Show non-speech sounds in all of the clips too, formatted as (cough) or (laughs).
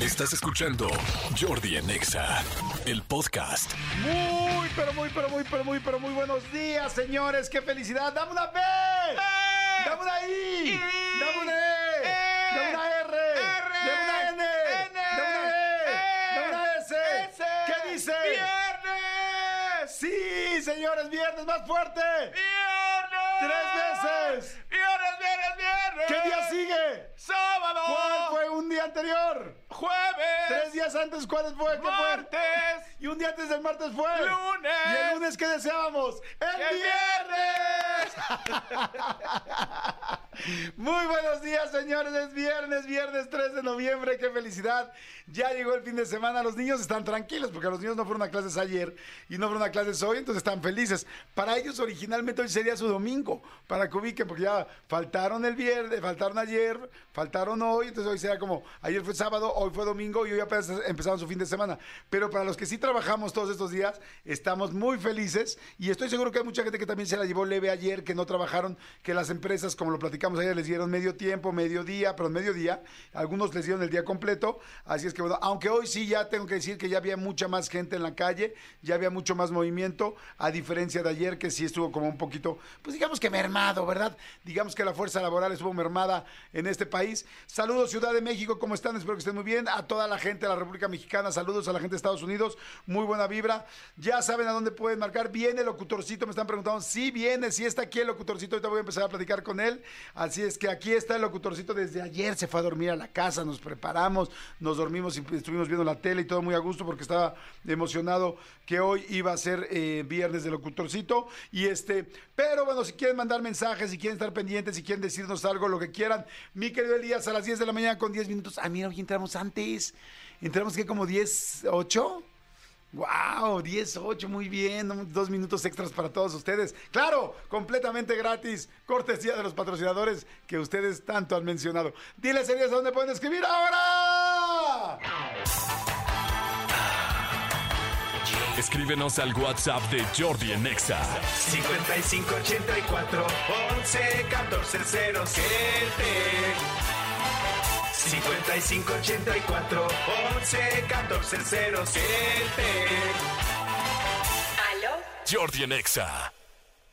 Estás escuchando Jordi en Exa, el podcast. Muy, pero muy, pero muy, pero muy, pero muy buenos días, señores. ¡Qué felicidad! ¡Dame una B! ¡Dame una I! ¡Dame una E! ¡Dame una R! ¡Dame una N! ¡Dame una E! ¡Dame una S! ¿Qué dice? ¡Viernes! ¡Sí, señores! ¡Viernes más fuerte! ¡Viernes! ¡Tres veces! ¡Viernes, viernes, viernes! ¿Qué día sigue? ¡Sábado! ¿Cuál fue un día anterior? ¡Jueves! Tres días antes, ¿cuál fue? ¿Qué fue? ¡Martes! Y un día antes del martes fue. ¡Lunes! ¿Y el lunes qué deseábamos? ¡El ¡El viernes! viernes! (laughs) Muy buenos días, señores. Es viernes, viernes 3 de noviembre. ¡Qué felicidad! Ya llegó el fin de semana. Los niños están tranquilos porque los niños no fueron a clases ayer y no fueron a clases hoy, entonces están felices. Para ellos, originalmente, hoy sería su domingo, para que ubiquen, porque ya faltaron el viernes, faltaron ayer, faltaron hoy, entonces hoy será como ayer fue sábado, hoy fue domingo y hoy apenas empezaron su fin de semana. Pero para los que sí trabajamos todos estos días, estamos muy felices y estoy seguro que hay mucha gente que también se la llevó leve ayer, que no trabajaron, que las empresas, como lo platicamos ayer, les dieron medio tiempo, medio día, pero medio día, algunos les dieron el día completo, así es que bueno, aunque hoy sí ya tengo que decir que ya había mucha más gente en la calle, ya había mucho más movimiento, a diferencia de ayer que sí estuvo como un poquito, pues digamos que mermado, ¿verdad? Digamos que la fuerza laboral estuvo mermada en este país. Saludos Ciudad de México, ¿cómo están? Espero que estén muy bien. A toda la gente de la República Mexicana, saludos a la gente de Estados Unidos, muy buena vibra. Ya saben a dónde pueden marcar. Viene el locutorcito, me están preguntando, sí viene, sí está aquí el locutorcito, ahorita voy a empezar a platicar con él. Así es que aquí está el locutorcito desde ayer, se fue a dormir a la casa, nos preparamos, nos dormimos y estuvimos viendo la tele y todo muy a gusto porque estaba emocionado que hoy iba a ser eh, viernes de locutorcito. Y este, pero bueno, si quieren mandar mensajes, si quieren estar pendientes, si quieren decirnos algo, lo que quieran, mi querido Elías, a las 10 de la mañana con 10 minutos. Ah, mira, hoy entramos antes. Entramos que como 10, 8. Wow, 10, 8, muy bien, dos minutos extras para todos ustedes. Claro, completamente gratis, cortesía de los patrocinadores que ustedes tanto han mencionado. Diles, Elías, ¿a dónde pueden escribir ahora? Escríbenos al WhatsApp de Jordi en Exa. 5584 11 14 07 5584 11 14 07 ¿Aló? Jordi en Exa.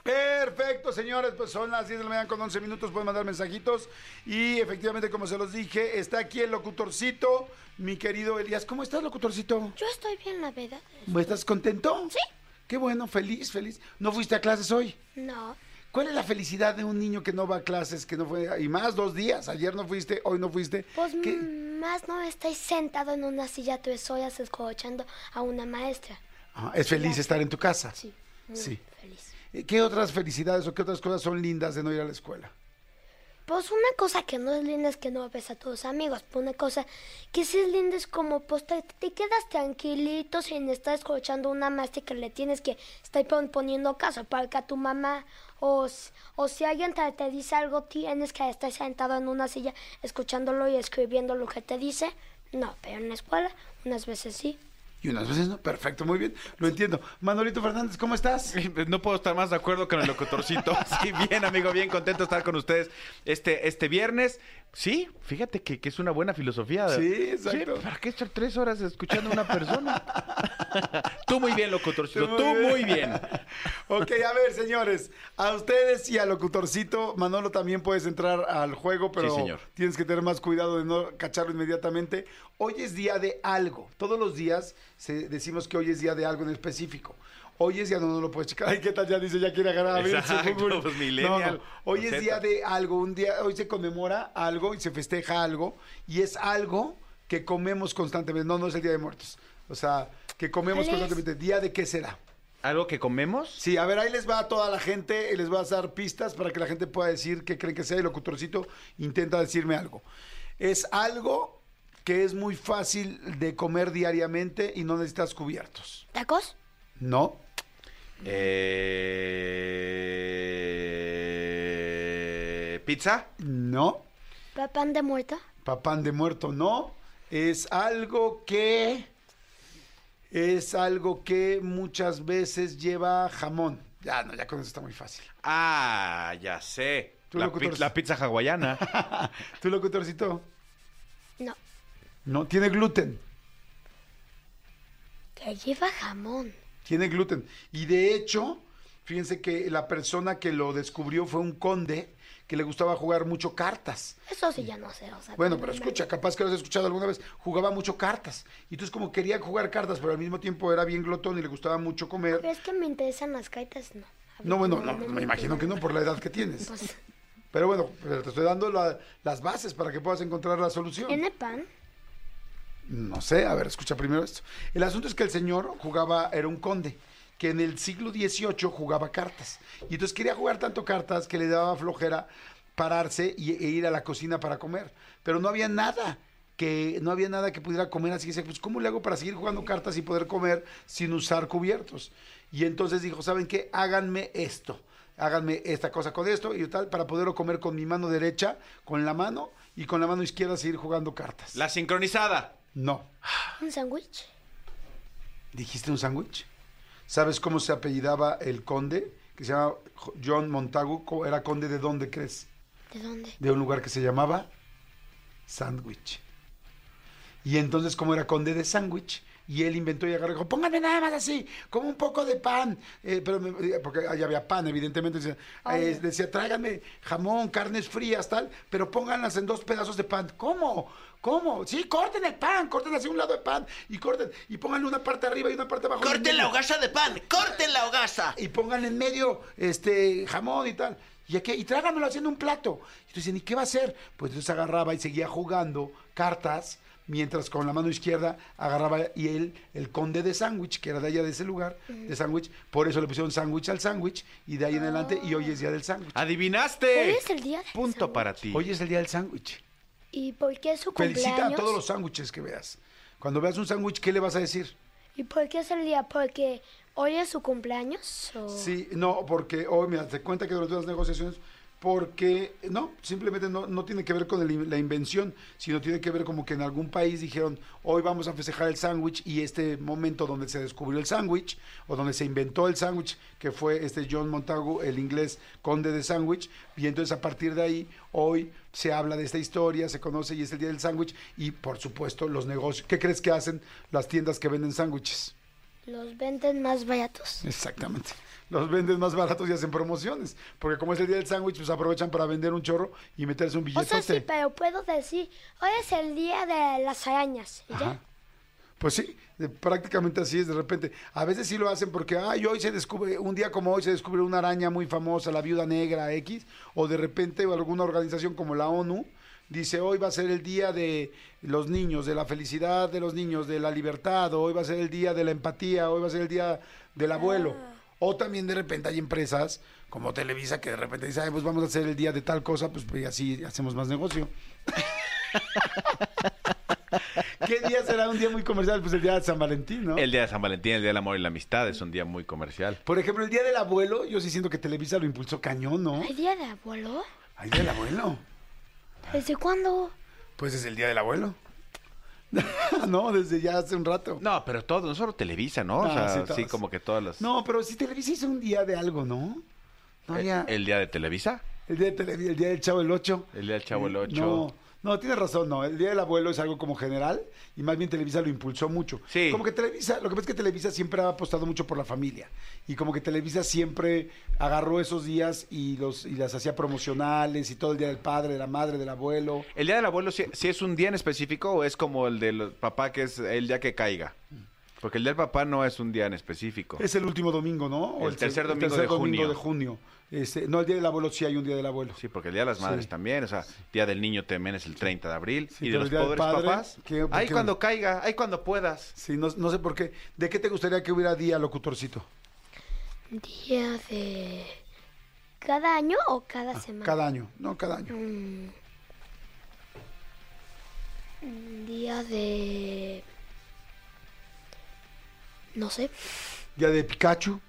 Perfecto, señores, pues son las 10 de la mañana con 11 minutos, pueden mandar mensajitos. Y efectivamente, como se los dije, está aquí el locutorcito, mi querido Elías. ¿Cómo estás, locutorcito? Yo estoy bien, la verdad. ¿Estás contento? Sí. Qué bueno, feliz, feliz. ¿No fuiste a clases hoy? No. ¿Cuál es la felicidad de un niño que no va a clases, que no fue, y más dos días? Ayer no fuiste, hoy no fuiste. Pues ¿Qué? mm, más no estoy sentado en una silla tres horas escuchando a una maestra. Ah, es feliz estar en tu casa. Sí, muy Sí. feliz. ¿Qué otras felicidades o qué otras cosas son lindas de no ir a la escuela? Pues una cosa que no es linda es que no ves a tus amigos. Pues una cosa que sí es linda es como pues te, te quedas tranquilito sin estar escuchando una maestra que le tienes que estar pon- poniendo caso para que a tu mamá o, o si alguien te, te dice algo tienes que estar sentado en una silla escuchándolo y escribiendo lo que te dice. No, pero en la escuela unas veces sí. Y unas veces no. Perfecto, muy bien. Lo entiendo. Manolito Fernández, ¿cómo estás? No puedo estar más de acuerdo con el locutorcito. (laughs) Sí, bien, amigo, bien contento de estar con ustedes este, este viernes. Sí, fíjate que, que es una buena filosofía. Sí, exacto. ¿Para qué estar tres horas escuchando a una persona? (laughs) tú muy bien, locutorcito. Tú Tú muy muy bien. (laughs) Ok, a ver, señores, a ustedes y al locutorcito, Manolo también puedes entrar al juego, pero Sí, señor. tienes que tener más cuidado de no cacharlo inmediatamente. Hoy es día de algo. Todos los días se- decimos que hoy es día de algo en específico. Hoy es día, no, no lo puedes checar. Ay, ¿qué tal? Ya dice, ya quiere agarrar a ver Exacto, pues, No, millennial. no. Hoy es día de algo, un día, hoy se conmemora algo y se festeja algo, y es algo que comemos constantemente. No, no es el Día de Muertos. O sea, que comemos constantemente. ¿Día de qué será? ¿Algo que comemos? Sí, a ver, ahí les va a toda la gente, y les voy a dar pistas para que la gente pueda decir qué creen que sea. El locutorcito intenta decirme algo. Es algo que es muy fácil de comer diariamente y no necesitas cubiertos. ¿Tacos? ¿No? Eh, ¿Pizza? No. ¿Pan de muerta? Papán de muerto, no. Es algo que. Es algo que muchas veces lleva jamón. Ya, no, ya con eso está muy fácil. Ah, ya sé. Tú, La, locutor. pi- la pizza hawaiana. (laughs) ¿Tú, locutorcito? No. No, tiene gluten. Que lleva jamón. Tiene gluten. Y de hecho, fíjense que la persona que lo descubrió fue un conde que le gustaba jugar mucho cartas. Eso sí ya no sé, o sea. Bueno, no pero me- escucha, capaz que lo has escuchado alguna vez, jugaba mucho cartas. Y entonces como quería jugar cartas, pero al mismo tiempo era bien glotón y le gustaba mucho comer. Que me interesan las cartas, no. No, bueno, no, me imagino que no por la edad que tienes. (laughs) Pues, Pero bueno, pero te estoy dando la- las bases para que puedas encontrar la solución. ¿Tiene pan? No sé, a ver, escucha primero esto. El asunto es que el señor jugaba, era un conde, que en el siglo XVIII jugaba cartas. Y entonces quería jugar tanto cartas que le daba flojera pararse y, e ir a la cocina para comer. Pero no había nada que no había nada que pudiera comer, así que decía, pues ¿cómo le hago para seguir jugando cartas y poder comer sin usar cubiertos? Y entonces dijo, ¿saben qué? Háganme esto. Háganme esta cosa con esto y tal, para poderlo comer con mi mano derecha, con la mano, y con la mano izquierda seguir jugando cartas. La sincronizada. No. ¿Un sándwich? ¿Dijiste un sándwich? ¿Sabes cómo se apellidaba el conde? Que se llama Jo- John Montagu. ¿Era conde de dónde crees? ¿De dónde? De un lugar que se llamaba Sandwich. Y entonces, como era conde de sándwich, y él inventó y agarró y dijo, pónganme nada más así, como un poco de pan. Eh, pero me- eh, porque ahí había pan, evidentemente. Decía, eh, decía, tráiganme jamón, carnes frías, tal, pero pónganlas en dos pedazos de pan. ¿Cómo? ¿Cómo? Sí, corten el pan, corten así un lado de pan y corten, y pónganle una parte arriba y una parte abajo. ¡Corten la hogaza de pan! ¡Corten la hogaza! y pongan en medio este jamón y tal. Y, aquí, y trágamelo haciendo un plato. Y entonces, ¿y qué va a hacer? Pues entonces agarraba y seguía jugando cartas, mientras con la mano izquierda agarraba y él, el conde de sándwich, que era de allá de ese lugar, de sándwich, por eso le pusieron sándwich al sándwich, y de ahí en adelante, y hoy es día del sándwich. ¡Adivinaste! Hoy es el día del Punto sándwich. para ti. Hoy es el día del sándwich. ¿Y por qué es su Felicita a cumpleaños? todos los sándwiches que veas. Cuando veas un sándwich, ¿qué le vas a decir? ¿Y por qué es el día? ¿Porque hoy es su cumpleaños? O... Sí, no, porque hoy, mira, te cuenta que durante las negociaciones, porque, no, simplemente no, no tiene que ver con el- la invención, sino tiene que ver como que en algún país dijeron, hoy vamos a festejar el sándwich y este momento donde se descubrió el sándwich, o donde se inventó el sándwich, que fue este John Montagu, el inglés conde de sándwich, y entonces a partir de ahí, hoy se habla de esta historia, se conoce y es el día del sándwich, y por supuesto los negocios, ¿qué crees que hacen las tiendas que venden sándwiches? Los venden más baratos. Exactamente. Los venden más baratos y hacen promociones. Porque como es el día del sándwich, pues aprovechan para vender un chorro y meterse un O billetote. sea, sí, pero puedo decir, hoy es el día de las arañas. ¿y Ajá. ya? Pues sí, prácticamente así es de repente. A veces sí lo hacen porque, ay, hoy se descubre, un día como hoy se descubre una araña muy famosa, la viuda negra X, o de repente alguna organización como la ONU dice, hoy va a ser el día de los niños, de la felicidad de los niños, de la libertad, o hoy va a ser el día de la empatía, hoy va a ser el día del abuelo. O también de repente hay empresas como Televisa que de repente dice, ay, pues vamos a hacer el día de tal cosa, pues, pues, así hacemos más negocio. (laughs) ¿Qué día será un día muy comercial? Pues el día de San Valentín, ¿no? El día de San Valentín, el día del amor y la amistad es un día muy comercial. Por ejemplo, el día del abuelo, yo sí siento que Televisa lo impulsó cañón, ¿no? ¿Hay día de abuelo? ¿Hay día del abuelo? ¿Desde cuándo? Pues es el día del abuelo. (laughs) no, desde ya hace un rato. No, pero todo, no solo Televisa, ¿no? O Ah, sea, sí, como que todas las... No, pero si Televisa hizo un día de algo, ¿no? No Eh, había... ¿El día de Televisa? El día, de Televi- el día del Chavo el 8. El día del Chavo el Eh, Ocho. No, no, tienes razón, no. El día del abuelo es algo como general y más bien Televisa lo impulsó mucho. Sí. Como que Televisa, lo que pasa es que Televisa siempre ha apostado mucho por la familia y como que Televisa siempre agarró esos días y los y las hacía promocionales y todo el día del padre, de la madre, del abuelo. ¿El día del abuelo sí es un día en específico o es como el del papá que es el día que caiga? Porque el día del papá no es un día en específico. Es el último domingo, ¿no? O El tercer se- domingo de junio. de junio. Este, no, el día del abuelo sí hay un día del abuelo. Sí, porque el día de las madres Sí. también, o sea, día del niño también es el 30 de abril. Sí, y de los pobres padre, papás, ¿qué- por ahí qué? cuando caiga, ahí cuando puedas. Sí, no, no sé por qué. ¿De qué te gustaría que hubiera día, locutorcito? ¿Día de... ¿Cada año o cada semana? Ah, Cada año. No, cada año. Mm. Mm, Día de... No sé. Día de Pikachu.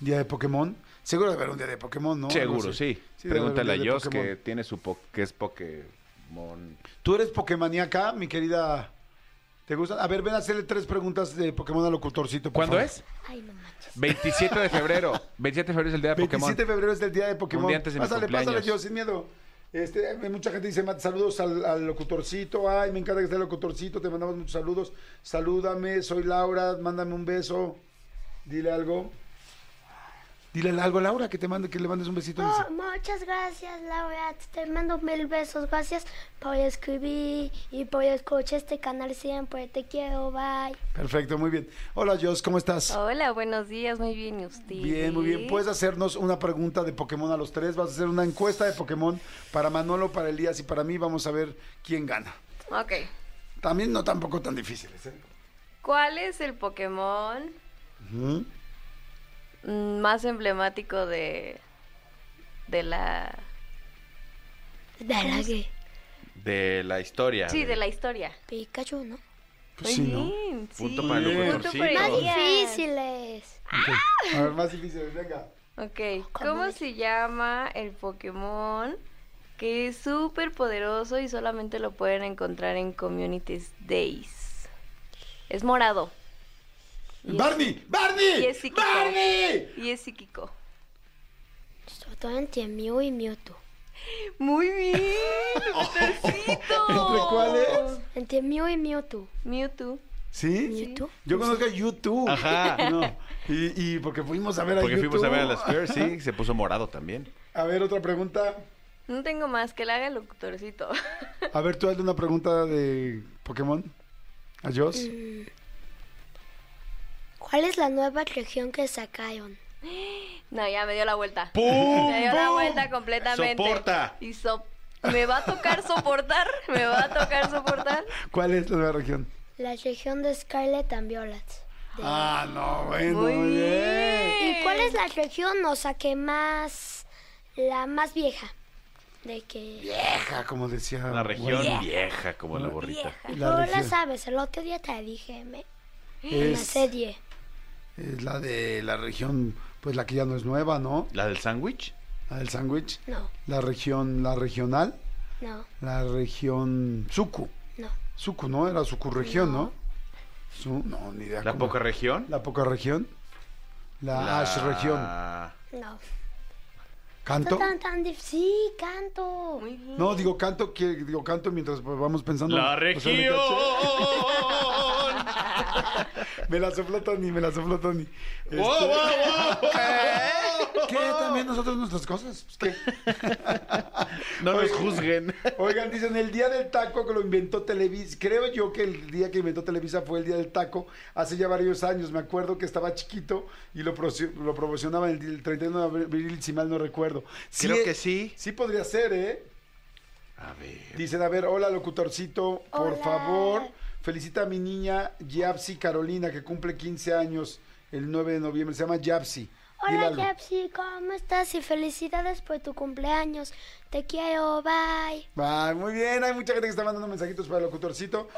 Día de Pokémon. Seguro debe haber un día de Pokémon, ¿no? Seguro, sí. Pregúntale a de Pokémon. que tiene su po- que es Pokémon. ¿Tú eres Pokémoníaca, mi querida? ¿Te gusta? A ver, ven a hacerle tres preguntas de Pokémon al locutorcito. por ¿Cuándo favor. es? Ay, no manches. 27 de febrero. 27 de febrero es el día de Pokémon. 27 de febrero es el día de Pokémon. Un día antes de mi pásale, cumpleaños. pásale yo, sin miedo. Este, eh, mucha gente dice, "Ma- saludos al, al locutorcito. Ay, me encanta que esté el locutorcito. Te mandamos muchos saludos. Salúdame, soy Laura. Mándame un beso. Dile algo. Dile algo a Laura, que te mande, que le mandes un besito. Oh, dice. muchas gracias, Laura. Te mando mil besos. Gracias por escribir y por escuchar este canal siempre. Te quiero. Bye. Perfecto, muy bien. Hola, Jos, ¿cómo estás? Hola, buenos días, muy bien, ¿y usted? Bien, muy bien. Puedes hacernos una pregunta de Pokémon a los tres. Vas a hacer una encuesta de Pokémon para Manolo, para Elías y para mí. Vamos a ver quién gana. Ok. También no tampoco tan difíciles, ¿eh? ¿Cuál es el Pokémon mm, más emblemático de de la De la que De la historia. Sí, de la historia. Pikachu, ¿no? Pues sí, ¿no? bien, Punto sí. para el. Punto Más difíciles. Ok. A ver, más difíciles, venga. Ok, ¿cómo se llama el Pokémon que es súper poderoso y solamente lo pueden encontrar en Communities Days? Es morado. ¡Barney! ¡Barney! y es psíquico. ¡Barney! Y es psíquico. Entre Mew y Mewtwo. Muy bien. (laughs) ¿Entre cuáles? Entre Mew y Mewtwo. Mewtwo. ¿Sí? ¿Mewtwo? Yo conozco a YouTube. Ajá. (laughs) No. Y, y porque fuimos a ver a Porque YouTube. fuimos a ver a la Square, sí, (laughs) se puso morado también. A ver, otra pregunta. No tengo más que le haga el locutorcito. A ver, tú hazle una pregunta de Pokémon. A Jos. ¿Cuál es la nueva región que sacaron? (gasps) No, ya me dio la vuelta. ¡Pum! Me dio la vuelta completamente. Soporta. Y so- ¿Me va a tocar soportar? (laughs) ¿Me va a tocar soportar? ¿Cuál es la nueva región? La región de Scarlet and Violet. De- Ah, no, bueno, Muy bien. ¿Y cuál es la región, o sea, que más... La más vieja? De que... Vieja, como decía. Una región vieja como la borrita. La Tú la sabes, el otro día te dije, me... En la serie. Es la de la región, pues la que ya no es nueva, ¿no? ¿La del sándwich? La del sándwich. No, La región, la regional. no, La región Suku. no. Suku, ¿no? Era Suku región, ¿no? Su- no, ni idea. ¿La cómo- poca región? La poca región. La, Ash región. No. ¿Canto? Tan, tan dif- Sí, canto. Muy bien. No, digo canto, que digo canto mientras vamos pensando. La o sea, me la sopló Tony, me la sopló Tony. Este, ¡Wow, wow, wow! ¿Qué? También nosotros nuestras cosas. Pues, ¿qué? (laughs) No nos juzguen. (laughs) Oigan, dicen el día del taco que lo inventó Televisa. Creo yo que el día que inventó Televisa fue el día del taco, hace ya varios años. Me acuerdo que estaba chiquito y lo, procio- lo promocionaba el, el 31 de abril, si mal no recuerdo. Creo que sí. Sí podría ser, ¿eh? A ver. Dicen, a ver, hola locutorcito, por Hola. favor, felicita a mi niña Yapsi Carolina, que cumple 15 años el 9 de noviembre. Se llama Yapsi. Hola. Japsi, ¿cómo estás? Y felicidades por tu cumpleaños. Te quiero, bye. Va, muy bien, hay mucha gente que está mandando mensajitos para el locutorcito.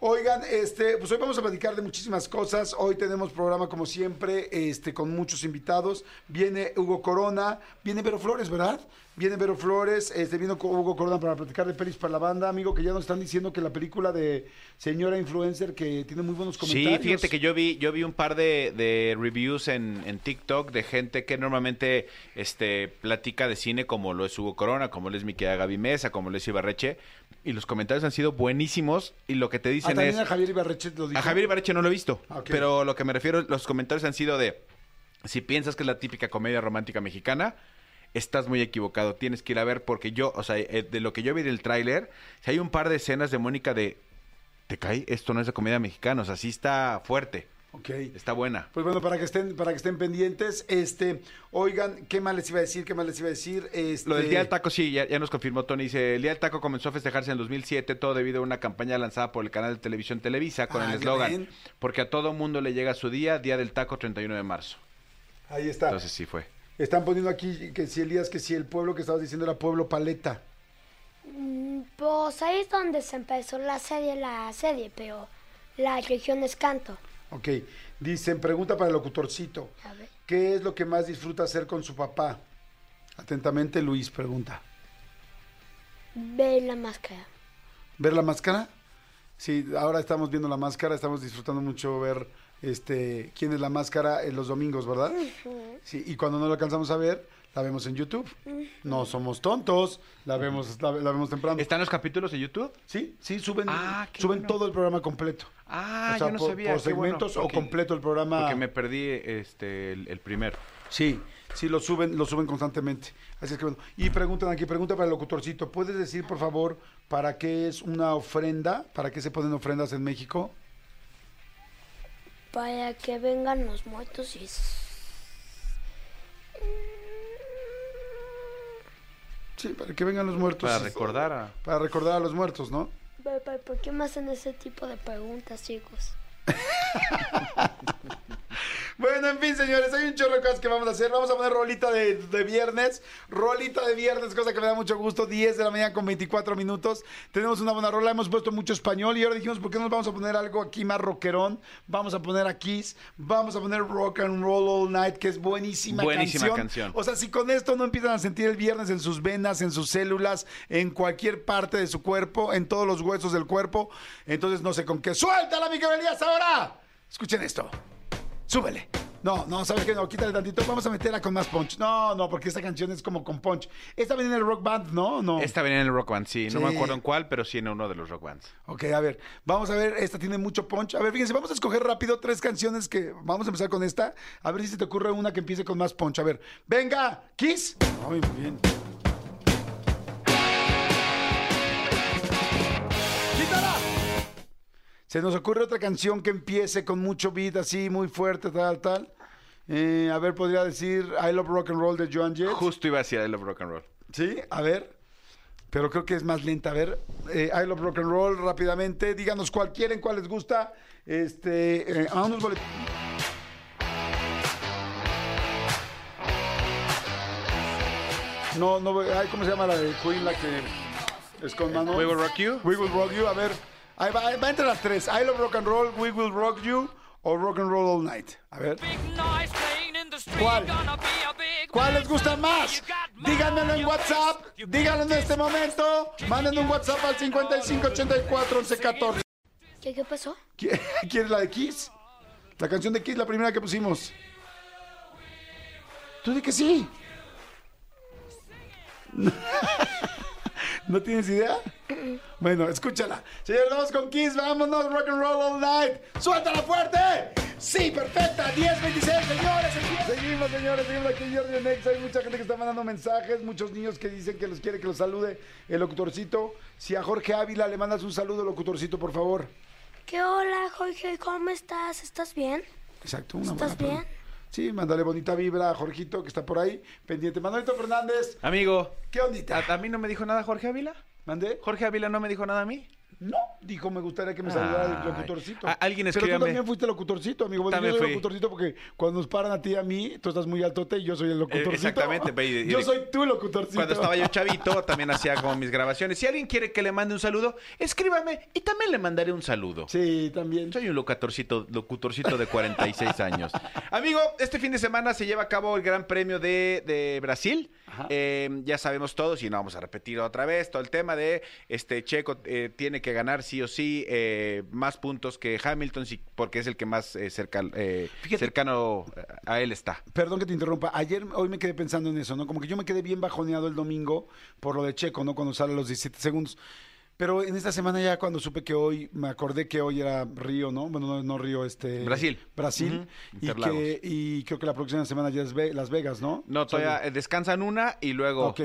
Oigan, este, pues hoy vamos a platicar de muchísimas cosas. Hoy tenemos programa como siempre, este, con muchos invitados. Viene Hugo Corona, viene Vero Flores, ¿verdad? Viene Vero Flores, este, vino Hugo Corona para platicar de pelis para la banda, amigo, que ya nos están diciendo que la película de señora influencer que tiene muy buenos comentarios. Sí, fíjate que yo vi, yo vi un par de, de reviews en, en TikTok de gente que normalmente este, platica de cine como lo es Hugo Corona, como lo es mi querida Gaby Mesa, como lo es Ibarreche, y los comentarios han sido buenísimos, y lo que te Ah, dicen también es... a Javier Ibarreche lo dijo. A Javier Ibarreche no lo he visto, Ah, pero lo que me refiero, los comentarios han sido de, si piensas que es la típica comedia romántica mexicana, estás muy equivocado, tienes que ir a ver porque yo, o sea, eh, de lo que yo vi del tráiler, si hay un par de escenas de Mónica de, ¿te cae? Esto no es de comedia mexicana, o sea, sí está fuerte, Ok. está buena. Pues bueno, para que estén, para que estén pendientes, este, oigan, ¿qué más les iba a decir? ¿Qué más les iba a decir? Este, Lo del Día del Taco, sí, ya, ya nos confirmó Tony. Dice, el Día del Taco comenzó a festejarse en el 2007, todo debido a una campaña lanzada por el canal de televisión Televisa con Ah, el ya eslogan, porque a todo mundo le llega su día, Día del Taco 31 de marzo. Ahí está. Entonces sí fue. Están poniendo aquí que si Elías, que si el pueblo que estabas diciendo era pueblo paleta. Mm, Pues ahí es donde se empezó la serie, la serie, pero la región es canto. Ok. Dicen, pregunta para el locutorcito. A ver. ¿Qué es lo que más disfruta hacer con su papá? Atentamente, Luis pregunta. Ve la máscara. ¿Ver la máscara? Sí, ahora estamos viendo la máscara, estamos disfrutando mucho ver este quién es la máscara en los domingos, ¿verdad? Sí, y cuando no lo alcanzamos a ver, la vemos en YouTube. No somos tontos, la vemos, la, la vemos temprano. ¿Están los capítulos de YouTube? Sí, sí, suben, Ah, suben bueno. todo el programa completo. Ah, o sea, yo no por, sabía. por bueno, segmentos o completo el programa. Porque me perdí este el, el primero. Sí, sí, lo suben, lo suben constantemente. Así es que bueno. Y preguntan aquí, pregunta para el locutorcito. ¿Puedes decir, por favor, para qué es una ofrenda? ¿Para qué se ponen ofrendas en México? Para que vengan los muertos y... Sí, para que vengan los muertos. Para recordar a... Para recordar a los muertos, ¿no? ¿Por qué me hacen ese tipo de preguntas, chicos? (laughs) Bueno, en fin, señores, hay un chorro de cosas que vamos a hacer. Vamos a poner rolita de, de viernes. Rolita de viernes, cosa que me da mucho gusto. 10 de la mañana con 24 minutos. Tenemos una buena rola. Hemos puesto mucho español y ahora dijimos, ¿por qué no nos vamos a poner algo aquí más rockerón? Vamos a poner a Kiss. Vamos a poner Rock and Roll All Night, que es buenísima, Buenísima canción. canción. O sea, si con esto no empiezan a sentir el viernes en sus venas, en sus células, en cualquier parte de su cuerpo, en todos los huesos del cuerpo, entonces no sé con qué. ¡Suéltala, mi Elías, ahora! Escuchen esto. Súbele. No, no, ¿sabes qué? No, quítale tantito. Vamos a meterla con más punch. No, no, porque esta canción es como con punch. Esta viene en el rock band, ¿no? No. Esta venía en el Rock Band, sí. No Sí. me acuerdo en cuál, pero sí en uno de los Rock Bands. Ok, a ver, vamos a ver, esta tiene mucho punch. A ver, fíjense, vamos a escoger rápido tres canciones que vamos a empezar con esta. A ver si se te ocurre una que empiece con más punch. A ver, venga, Kiss. Ay, muy bien. Se nos ocurre otra canción que empiece con mucho beat así, muy fuerte, tal, tal. Eh, a ver, podría decir I Love Rock and Roll de Joan Jett. Justo iba a decir I Love Rock and Roll. Sí, a ver. Pero creo que es más lenta. A ver, eh, I Love Rock and Roll rápidamente. Díganos cuál quieren, cuál les gusta. Este, eh, a unos bolet- No, no, ay, ¿cómo se llama la de Queen, la que es con mano? We Will Rock You. We Will Rock You, a ver. Ahí va, ahí va entre las tres. I Love Rock and Roll, We Will Rock You o Rock and Roll All Night. A ver. ¿Cuál? ¿Cuál les gusta más? Díganmelo en WhatsApp. Díganlo en este momento. Manden un WhatsApp al 5584 1114. ¿Qué, qué pasó? ¿Qui- (laughs) ¿Quieres la de Kiss? La canción de Kiss, la primera que pusimos. Tú di que sí. (laughs) ¿No tienes idea? Bueno, escúchala. Señores, vamos con Kiss. Vámonos, rock and roll all night. ¡Suéltala fuerte! Sí, perfecta. 10, 26, señores. Seguimos, señores. Seguimos aquí en Jordi Next. Hay mucha gente que está mandando mensajes. Muchos niños que dicen que los quiere que los salude el locutorcito. Si a Jorge Ávila le mandas un saludo, locutorcito, por favor. ¿Qué hola, Jorge? ¿Cómo estás? ¿Estás bien? Exacto, una ¿Estás buena bien? Sí, mándale bonita vibra a Jorgito, que está por ahí, pendiente. Manuelito Fernández, Amigo, ¿qué ondita? ¿a, a mí no me dijo nada Jorge Ávila? ¿Mandé? ¿Jorge Ávila no me dijo nada a mí? No, dijo, me gustaría que me saludara el Ay. locutorcito. A- alguien Pero tú escríbame. también fuiste locutorcito, amigo. Bueno, También yo soy fui. locutorcito porque cuando nos paran a ti y a mí, tú estás muy altote y yo soy el locutorcito. exactamente, ve, y- y- yo soy tu locutorcito. Cuando estaba yo chavito, también hacía como mis grabaciones. Si alguien quiere que le mande un saludo, escríbame y también le mandaré un saludo. Sí, también. Soy un locutorcito, locutorcito de 46 años. Amigo, este fin de semana se lleva a cabo el Gran Premio de, de Brasil. Eh, ya sabemos todos, y no vamos a repetir otra vez, todo el tema de este Checo eh, tiene que ganar sí o sí eh, más puntos que Hamilton, sí, porque es el que más eh, cerca, eh, Fíjate- cercano a él está. Perdón que te interrumpa. Ayer, hoy me quedé pensando en eso, ¿no? Como que yo me quedé bien bajoneado el domingo por lo de Checo, ¿no? Cuando sale a los 17 segundos. Pero en esta semana ya cuando supe que hoy, me acordé que hoy era Río, ¿no? Bueno, no, no Río, este... Brasil. Brasil. Ujú, y, que, y creo que la próxima semana ya es Ve- Las Vegas, ¿no? No, todavía eh, descansan una y luego... Ok.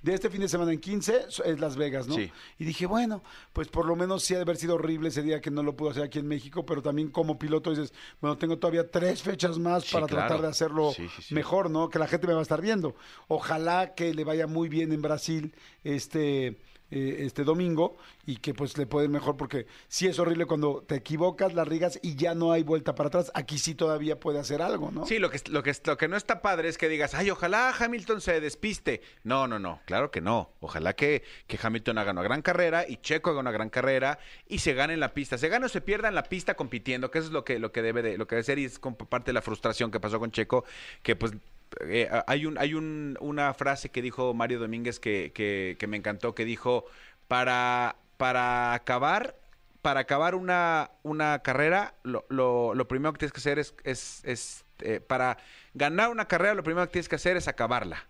De este fin de semana en 15 es Las Vegas, ¿no? Sí. Y dije, bueno, pues por lo menos sí ha de haber sido horrible ese día que no lo pudo hacer aquí en México, pero también como piloto dices, bueno, tengo todavía tres fechas más Sí, para claro. tratar de hacerlo sí. mejor, ¿no? Que la gente me va a estar viendo. Ojalá que le vaya muy bien en Brasil este, eh, este domingo y que pues le puede ir mejor porque sí es horrible cuando te equivocas, la rigas y ya no hay vuelta para atrás. Aquí sí todavía puede hacer algo, ¿no? Sí, lo que, lo, que, lo que no está padre es que digas, ay, ojalá Hamilton se despiste. No, no, no, claro que no. Ojalá que, que Hamilton haga una gran carrera y Checo haga una gran carrera y se gane en la pista. Se gane o se pierda en la pista compitiendo, que eso es lo que, lo que, debe, de, lo que debe ser y es como parte de la frustración que pasó con Checo, que pues eh, hay, un, hay un, una frase que dijo Mario Domínguez que, que, que me encantó, que dijo, para, para acabar para acabar una, una carrera, lo, lo, lo primero que tienes que hacer es, es, es, eh, para ganar una carrera, lo primero que tienes que hacer es acabarla.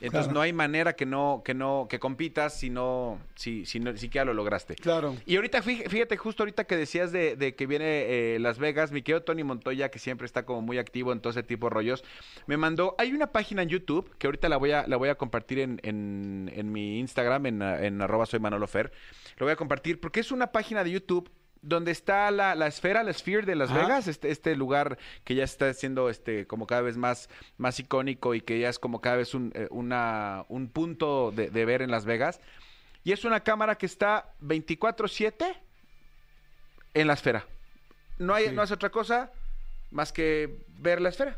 Entonces Claro. no hay manera que no, que no, que compitas si no, si, si no, siquiera lo lograste. Claro. Y ahorita, fí- fíjate, justo ahorita que decías de, de que viene eh, Las Vegas, mi querido Tony Montoya, que siempre está como muy activo en todo ese tipo de rollos, me mandó, hay una página en YouTube, que ahorita la voy a, la voy a compartir en, en, en mi Instagram, en, en arroba soy Manolo Fer, lo voy a compartir porque es una página de YouTube donde está la, la esfera, la Sphere de Las Ajá. Vegas, este, este lugar que ya está siendo este, como cada vez más, más icónico y que ya es como cada vez un, eh, una, un punto de, de ver en Las Vegas. Y es una cámara que está 24/7 en la esfera. No, hay, no hace otra cosa más que ver la esfera.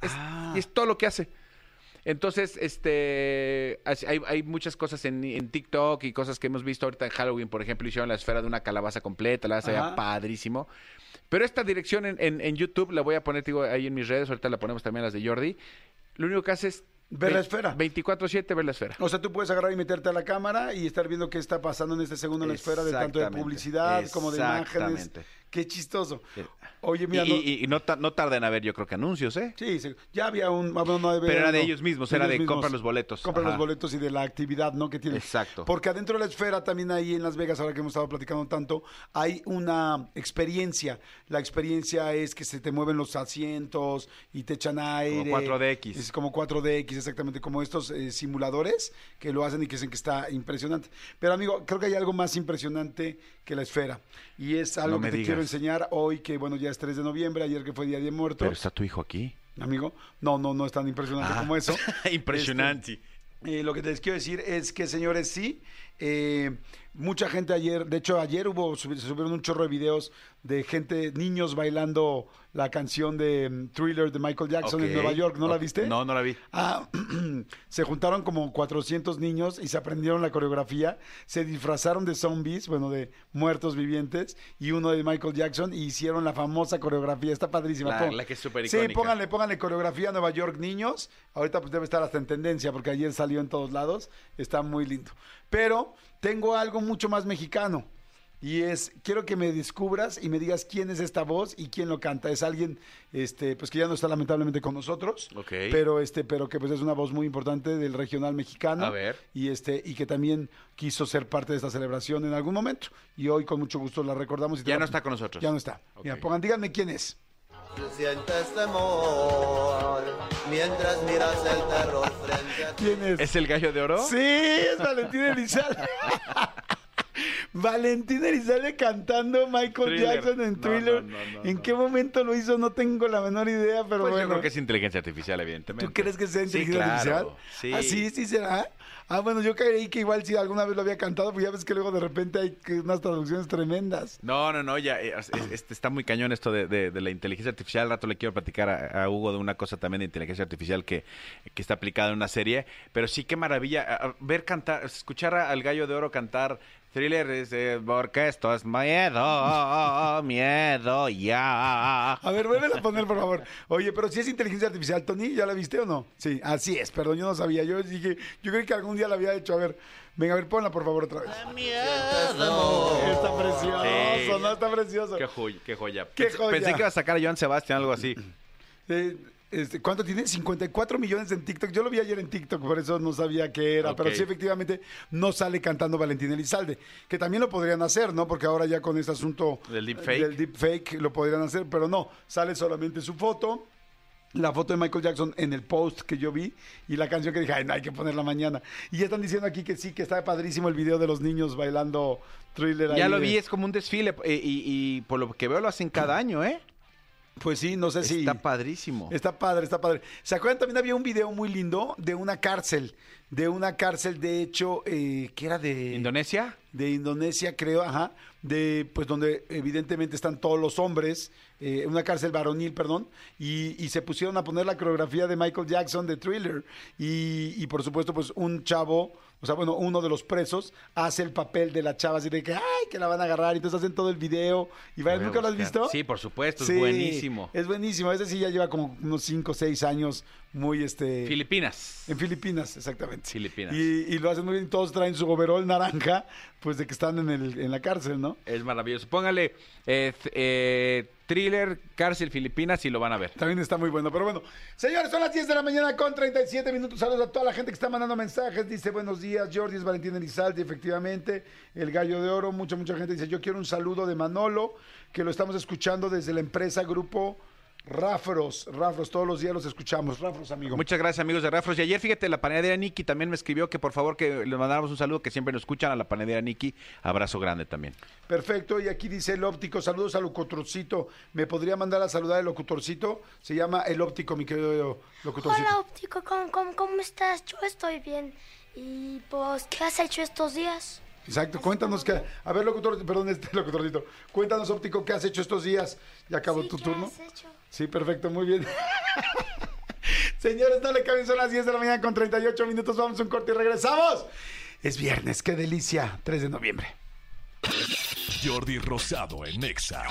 Es- Ah. Y es todo lo que hace. Entonces, este, hay, hay muchas cosas en, en TikTok y cosas que hemos visto ahorita en Halloween, por ejemplo, hicieron la esfera de una calabaza completa, la hace padrísimo. Pero esta dirección en, en- en YouTube la voy a poner, te digo, ahí en mis redes, ahorita la ponemos también las de Jordi. Lo único que hace es... Ver la esfera. 24-7 ver la esfera. O sea, tú puedes agarrar y meterte a la cámara y estar viendo qué está pasando en este segundo en la esfera de tanto de publicidad como de imágenes. Qué chistoso. Oye, mira, y, no- y- y no, ta- no tarda en haber, yo creo que anuncios, ¿eh? Sí, sí, ya había un... bueno, no había- Pero era de no, ellos mismos, era de compra los boletos. Compra Ajá. los boletos y de la actividad, ¿no? Que tiene. Exacto. Porque adentro de la esfera, también ahí en Las Vegas, ahora que hemos estado platicando tanto, hay una experiencia. La experiencia es que se te mueven los asientos y te echan aire. 4DX. Es como 4DX, exactamente, como estos eh, simuladores que lo hacen y que dicen que está impresionante. Pero amigo, creo que hay algo más impresionante que la esfera. Y es algo No que te digas. quiero enseñar hoy, que bueno, ya es 3 de noviembre, ayer que fue Día de Muertos. Pero está tu hijo aquí. Amigo, no, no, no es tan impresionante Ah. como eso. (laughs) Impresionante. Este, eh, lo que les quiero decir es que, señores, sí, eh, mucha gente ayer, de hecho, ayer hubo, subieron un chorro de videos de gente, niños bailando la canción de mm, Thriller de Michael Jackson en. Nueva York, ¿no la viste? No, no la vi. Ah, (clears throat) se juntaron como 400 niños y se aprendieron la coreografía, se disfrazaron de zombies, bueno, de muertos vivientes, y uno de Michael Jackson, y hicieron la famosa coreografía, está padrísima. La- Pon- la que es súper Sí, icónica. pónganle, pónganle coreografía Nueva York niños, ahorita pues debe estar hasta en tendencia, porque ayer salió en todos lados, está muy lindo. Pero tengo algo mucho más mexicano. Y es, quiero que me descubras y me digas quién es esta voz y quién lo canta. Es alguien, este, pues que ya no está lamentablemente con nosotros. Ok. Pero este, pero que pues es una voz muy importante del regional mexicano. A ver. Y este, y que también quiso ser parte de esta celebración en algún momento. Y hoy con mucho gusto la recordamos. Y Ya la- no está con nosotros. Ya no está. Mira, pongan, díganme quién es. Sientes temor mientras miras el terror frente a ti. ¿Quién es? ¿Es el gallo de oro? Sí, es Valentín Elizalde. (laughs) Valentín Elizalde cantando Michael Thriller. Jackson en Thriller. no, no, no, ¿En qué momento lo hizo? No tengo la menor idea, pero Pues bueno. yo creo que es inteligencia artificial, evidentemente. ¿Tú crees que sea Sí, inteligencia claro. artificial? Sí. ¿Ah, sí? ¿Sí será? Ah, bueno, yo creí que igual si alguna vez lo había cantado, pues ya ves que luego de repente hay unas traducciones tremendas. No, no, no, ya eh, es- es- este, está muy cañón esto de, de- de la inteligencia artificial. Al rato le quiero platicar a, a Hugo de una cosa también de inteligencia artificial que, que está aplicada en una serie. Pero sí, qué maravilla a- a ver cantar, escuchar al gallo de oro cantar thriller, es, eh, porque esto es miedo, miedo, ya. A ver, vuelve a poner, por favor. Oye, pero si es inteligencia artificial, Tony, ¿ya la viste o no? Sí, así es, perdón, yo no sabía. Yo dije, yo creí que algún día la había hecho. A ver, venga, a ver, ponla por favor otra vez. Está precioso, Sí. no está precioso. Qué joya, qué joya. Qué Pensé- joya. Pensé que iba a sacar a Joan Sebastián, algo así. Eh, este, ¿Cuánto tiene? 54 millones en TikTok. Yo lo vi ayer en TikTok, por eso no sabía qué era. Pero sí, efectivamente, no sale cantando Valentín Elizalde. Que también lo podrían hacer, ¿no? Porque ahora ya con este asunto Del deepfake. del deepfake lo podrían hacer, pero no. Sale solamente su foto. La foto de Michael Jackson en el post que yo vi y la canción que dije, ay, no, hay que ponerla mañana. Y ya están diciendo aquí que sí, que está padrísimo el video de los niños bailando thriller. Ya ahí lo de- vi, es como un desfile. eh, y, y por lo que veo lo hacen cada (clears throat) año, ¿eh? Pues sí, no sé si... Está padrísimo. Está padre, está padre. ¿Se acuerdan? También había un video muy lindo de una cárcel. De una cárcel, de hecho, eh, que era de... ¿Indonesia? De Indonesia, creo, ajá. De, pues, donde evidentemente están todos los hombres. Eh, una cárcel varonil, perdón. Y, y se pusieron a poner la coreografía de Michael Jackson de Thriller. Y, y por supuesto, pues, un chavo... O sea, bueno, uno de los presos hace el papel de la chava así de que, ay, que la van a agarrar. Y entonces hacen todo el video. Y vaya, ¿nunca lo has visto? Sí, por supuesto, Sí, es buenísimo. Es buenísimo. Ese sí ya lleva como unos 5 o 6 años muy este. Filipinas. En Filipinas, exactamente. Filipinas. Y, y lo hacen muy bien. Todos traen su overol naranja pues de que están en, el, en la cárcel, ¿no? Es maravilloso. Póngale eh, eh, thriller, cárcel Filipinas y lo van a ver. También está muy bueno. Pero bueno, señores, son las 10 de la mañana con 37 minutos. Saludos a toda la gente que está mandando mensajes. Dice buenos días, Jordi, es Valentín Elizalde, efectivamente. El gallo de oro. Mucha, mucha gente dice: Yo quiero un saludo de Manolo, que lo estamos escuchando desde la empresa Grupo Rafros. Rafros, todos los días los escuchamos. Rafros, amigo. Muchas gracias, amigos de Rafros. Y ayer, fíjate, la panadería Niki también me escribió que por favor que le mandáramos un saludo, que siempre nos escuchan a la panadería Niki. Abrazo grande también. Perfecto, y aquí dice el óptico, saludos al locutorcito. ¿Me podría mandar a saludar el locutorcito? Se llama el óptico, mi querido locutorcito. Hola, óptico, ¿cómo, cómo, cómo estás? Yo estoy bien. Y pues, ¿qué has hecho estos días? Exacto, cuéntanos que, a ver, locutor, perdón, este (laughs) locutorcito, cuéntanos, óptico, ¿qué has hecho estos días? Ya acabó Sí, tu ¿qué turno. has hecho? Sí, perfecto, muy bien. (laughs) Señores, no le caben, son las 10 de la mañana con 38 minutos, vamos a un corte y regresamos. Es viernes, qué delicia, 3 de noviembre. Jordi Rosado en Exa.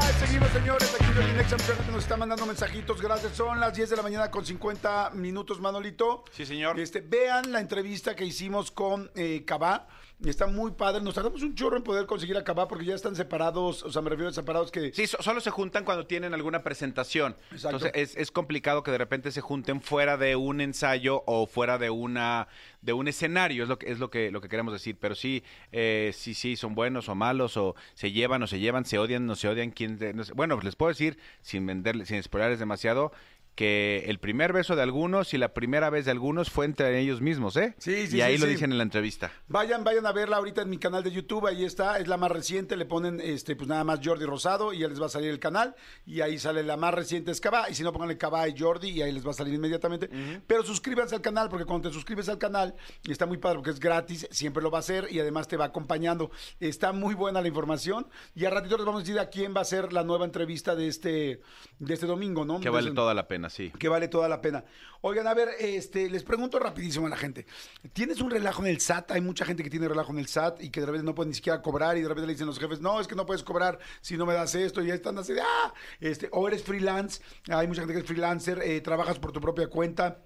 Ay, seguimos, señores. Aquí en Nexa, mucha gente nos está mandando mensajitos. Gracias. Son las 10 de la mañana con 50 minutos, Manolito. Sí, señor. Este, vean la entrevista que hicimos con eh, Cabá. Está muy padre. Nos tardamos un chorro en poder conseguir a Cabá porque ya están separados. O sea, me refiero a separados que. Sí, so- solo se juntan cuando tienen alguna presentación. Exacto. Entonces es, es complicado que de repente se junten fuera de un ensayo o fuera de una de un escenario, es lo que es lo que lo que queremos decir. Pero sí, eh, sí, sí, son buenos o malos, o se llevan o se llevan, se odian, no se odian. quién de- no sé. Bueno, les puedo decir, sin venderles, sin spoilerles demasiado, que el primer beso de algunos y la primera vez de algunos fue entre ellos mismos, ¿eh? Sí, sí, Y ahí sí, lo sí. dicen en la entrevista. Vayan, vayan a verla ahorita en mi canal de YouTube, ahí está, es la más reciente, le ponen este, pues nada más Jordi Rosado y ya les va a salir el canal, y ahí sale la más reciente es Cabá, y si no pónganle Cabá y Jordi y ahí les va a salir inmediatamente. Pero suscríbanse al canal, porque cuando te suscribes al canal, y está muy padre porque es gratis, siempre lo va a hacer y además te va acompañando. Está muy buena la información, y a ratito les vamos a decir a quién va a ser la nueva entrevista de este, de este domingo, ¿no? Que vale toda la pena, que vale toda la pena. Oigan, a ver, este, les pregunto rapidísimo a la gente. ¿Tienes un relajo en el SAT? Hay mucha gente que tiene relajo en el SAT y que de repente no puede ni siquiera cobrar y de repente le dicen los jefes, no, es que no puedes cobrar si no me das esto y ya están así de, ah, este, o eres freelance, hay mucha gente que es freelancer, eh, trabajas por tu propia cuenta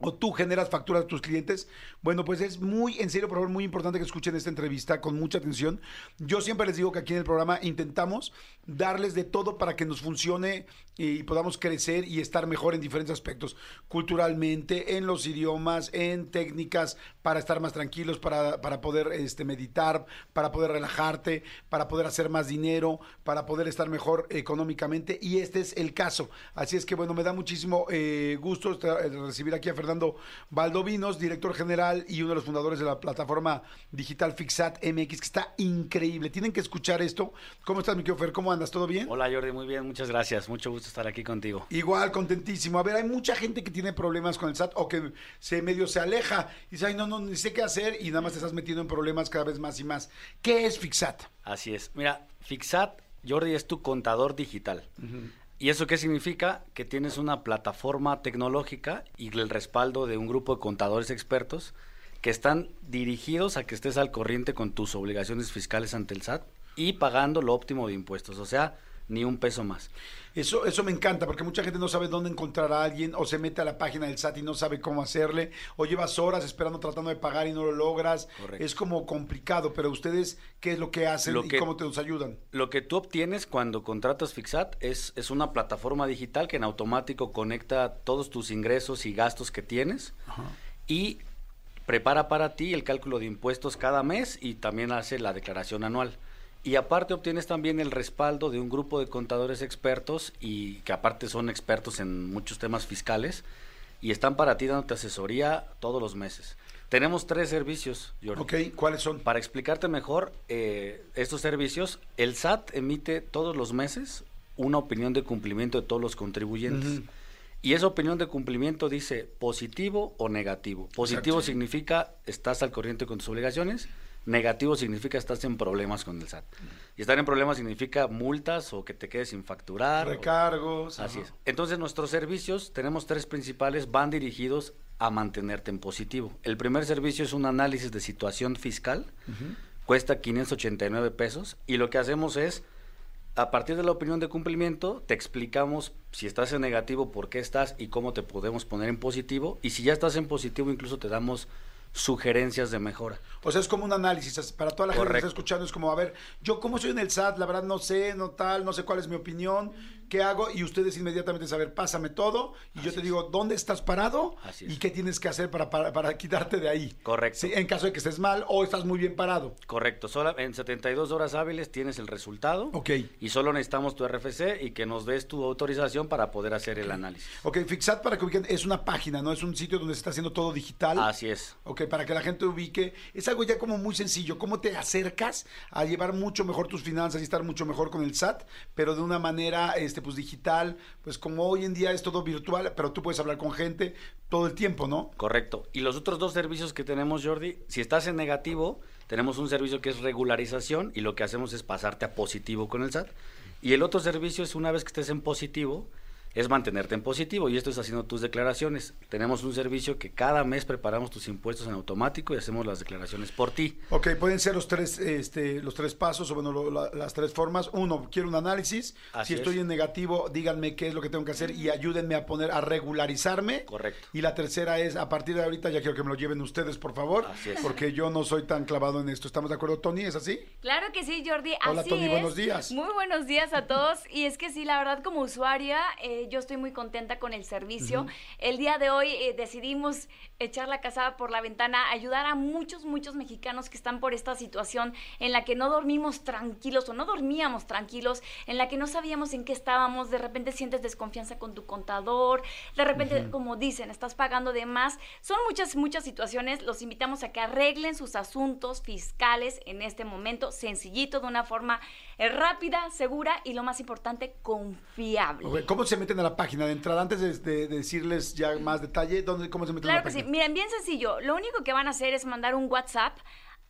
o tú generas facturas a tus clientes, bueno, pues es muy, en serio, por favor, muy importante que escuchen esta entrevista con mucha atención. Yo siempre les digo que aquí en el programa intentamos darles de todo para que nos funcione y podamos crecer y estar mejor en diferentes aspectos, culturalmente, en los idiomas, en técnicas para estar más tranquilos, para, para poder este, meditar, para poder relajarte, para poder hacer más dinero, para poder estar mejor económicamente y este es el caso. Así es que bueno, me da muchísimo eh, gusto eh, recibir aquí a Fernando Valdovinos, director general y uno de los fundadores de la plataforma digital Fixat MX, que está increíble. Tienen que escuchar esto. ¿Cómo estás, mi querido? ¿Cómo andas? ¿Todo bien? Hola Jordi, muy bien, muchas gracias. Mucho gusto estar aquí contigo. Igual, contentísimo. A ver, hay mucha gente que tiene problemas con el SAT o que se medio se aleja y dice, ay, no, no, ni sé qué hacer y nada más te estás metiendo en problemas cada vez más y más. ¿Qué es Fixat? Así es. Mira, Fixat, Jordi, es tu contador digital. ¿Y eso qué significa? Que tienes una plataforma tecnológica y el respaldo de un grupo de contadores expertos que están dirigidos a que estés al corriente con tus obligaciones fiscales ante el SAT y pagando lo óptimo de impuestos, o sea, ni un peso más. Eso, eso me encanta, porque mucha gente no sabe dónde encontrar a alguien, o se mete a la página del SAT y no sabe cómo hacerle, o llevas horas esperando, tratando de pagar y no lo logras. Correcto. Es como complicado, pero ustedes, ¿qué es lo que hacen Lo y cómo te nos ayudan? Lo que tú obtienes cuando contratas Fixat es, es una plataforma digital que en automático conecta todos tus ingresos y gastos que tienes y prepara para ti el cálculo de impuestos cada mes y también hace la declaración anual. Y aparte obtienes también el respaldo de un grupo de contadores expertos y que aparte son expertos en muchos temas fiscales y están para ti dándote asesoría todos los meses. Tenemos tres servicios, Jordi. Ok, ¿cuáles son? Para explicarte mejor eh, estos servicios, el SAT emite todos los meses una opinión de cumplimiento de todos los contribuyentes. Y esa opinión de cumplimiento dice positivo o negativo. Positivo Exacto. significa estás al corriente con tus obligaciones, negativo significa estás en problemas con el SAT. Y estar en problemas significa multas o que te quedes sin facturar. o- Recargos. Así ajá. es. Entonces nuestros servicios, tenemos tres principales, van dirigidos a mantenerte en positivo. El primer servicio es un análisis de situación fiscal, cuesta 589 pesos y lo que hacemos es, a partir de la opinión de cumplimiento, te explicamos si estás en negativo, por qué estás y cómo te podemos poner en positivo. Y si ya estás en positivo, incluso te damos sugerencias de mejora. O sea, es como un análisis para toda la gente que está escuchando. Es como, a ver, yo cómo soy en el SAT, la verdad no sé, no tal, no sé cuál es mi opinión, qué hago. Y ustedes inmediatamente saber, pásame todo. Y yo te digo, ¿dónde estás parado? Así es. Y qué tienes que hacer para, para, para quitarte de ahí. Correcto. Sí, en caso de que estés mal o estás muy bien parado. Correcto, sola- en 72 horas hábiles tienes el resultado. Ok. Y solo necesitamos tu RFC y que nos des tu autorización para poder hacer el análisis. Ok, Fixat, para que ubiquen, es una página, ¿no? Es un sitio donde se está haciendo todo digital. Así es. Ok, para que la gente ubique. Es algo ya como muy sencillo. ¿Cómo te acercas a llevar mucho mejor tus finanzas y estar mucho mejor con el SAT? Pero de una manera, este, pues digital. Pues como hoy en día es todo virtual, pero tú puedes hablar con gente todo el tiempo, ¿no? Correcto. Y los otros dos servicios que tenemos, Jordi, si estás en negativo, tenemos un servicio que es regularización y lo que hacemos es pasarte a positivo con el SAT. Y el otro servicio es una vez que estés en positivo, es mantenerte en positivo y esto es haciendo tus declaraciones. Tenemos un servicio que cada mes preparamos tus impuestos en automático y hacemos las declaraciones por ti. Ok, pueden ser los tres, este, los tres pasos o bueno, lo- la- las tres formas. Uno, quiero un análisis. Así si estoy es. en negativo, díganme qué es lo que tengo que hacer y ayúdenme a poner, a regularizarme. Correcto. Y la tercera es, a partir de ahorita, ya quiero que me lo lleven ustedes, por favor. Así es. Porque yo no soy tan clavado en esto. ¿Estamos de acuerdo, Tony? ¿Es así? Claro que sí, Jordi. Hola, así Tony, es. buenos días. Muy buenos días a todos. Y es que sí, la verdad, como usuaria, eh, yo estoy muy contenta con el servicio. El día de hoy eh, decidimos echar la casa por la ventana, ayudar a muchos, muchos mexicanos que están por esta situación en la que no dormimos tranquilos o no dormíamos tranquilos, en la que no sabíamos en qué estábamos. De repente sientes desconfianza con tu contador. De repente, como dicen, estás pagando de más. Son muchas, muchas situaciones. Los invitamos a que arreglen sus asuntos fiscales en este momento, sencillito, de una forma eh, rápida, segura y lo más importante, confiable. ¿Cómo se meten a la página de entrada? Antes de, de decirles ya más detalle, ¿dónde, ¿cómo se meten a Claro la que sí. página? Miren, bien sencillo. Lo único que van a hacer es mandar un WhatsApp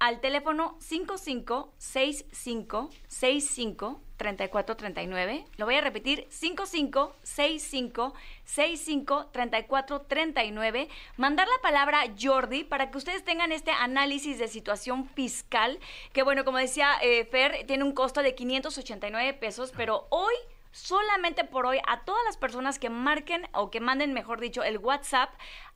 al teléfono 556565 3439. Lo voy a repetir, 556565 3439. Mandar la palabra Jordi para que ustedes tengan este análisis de situación fiscal, que bueno, como decía eh, Fer, tiene un costo de 589 pesos, pero hoy solamente por hoy a todas las personas que marquen o que manden, mejor dicho, el WhatsApp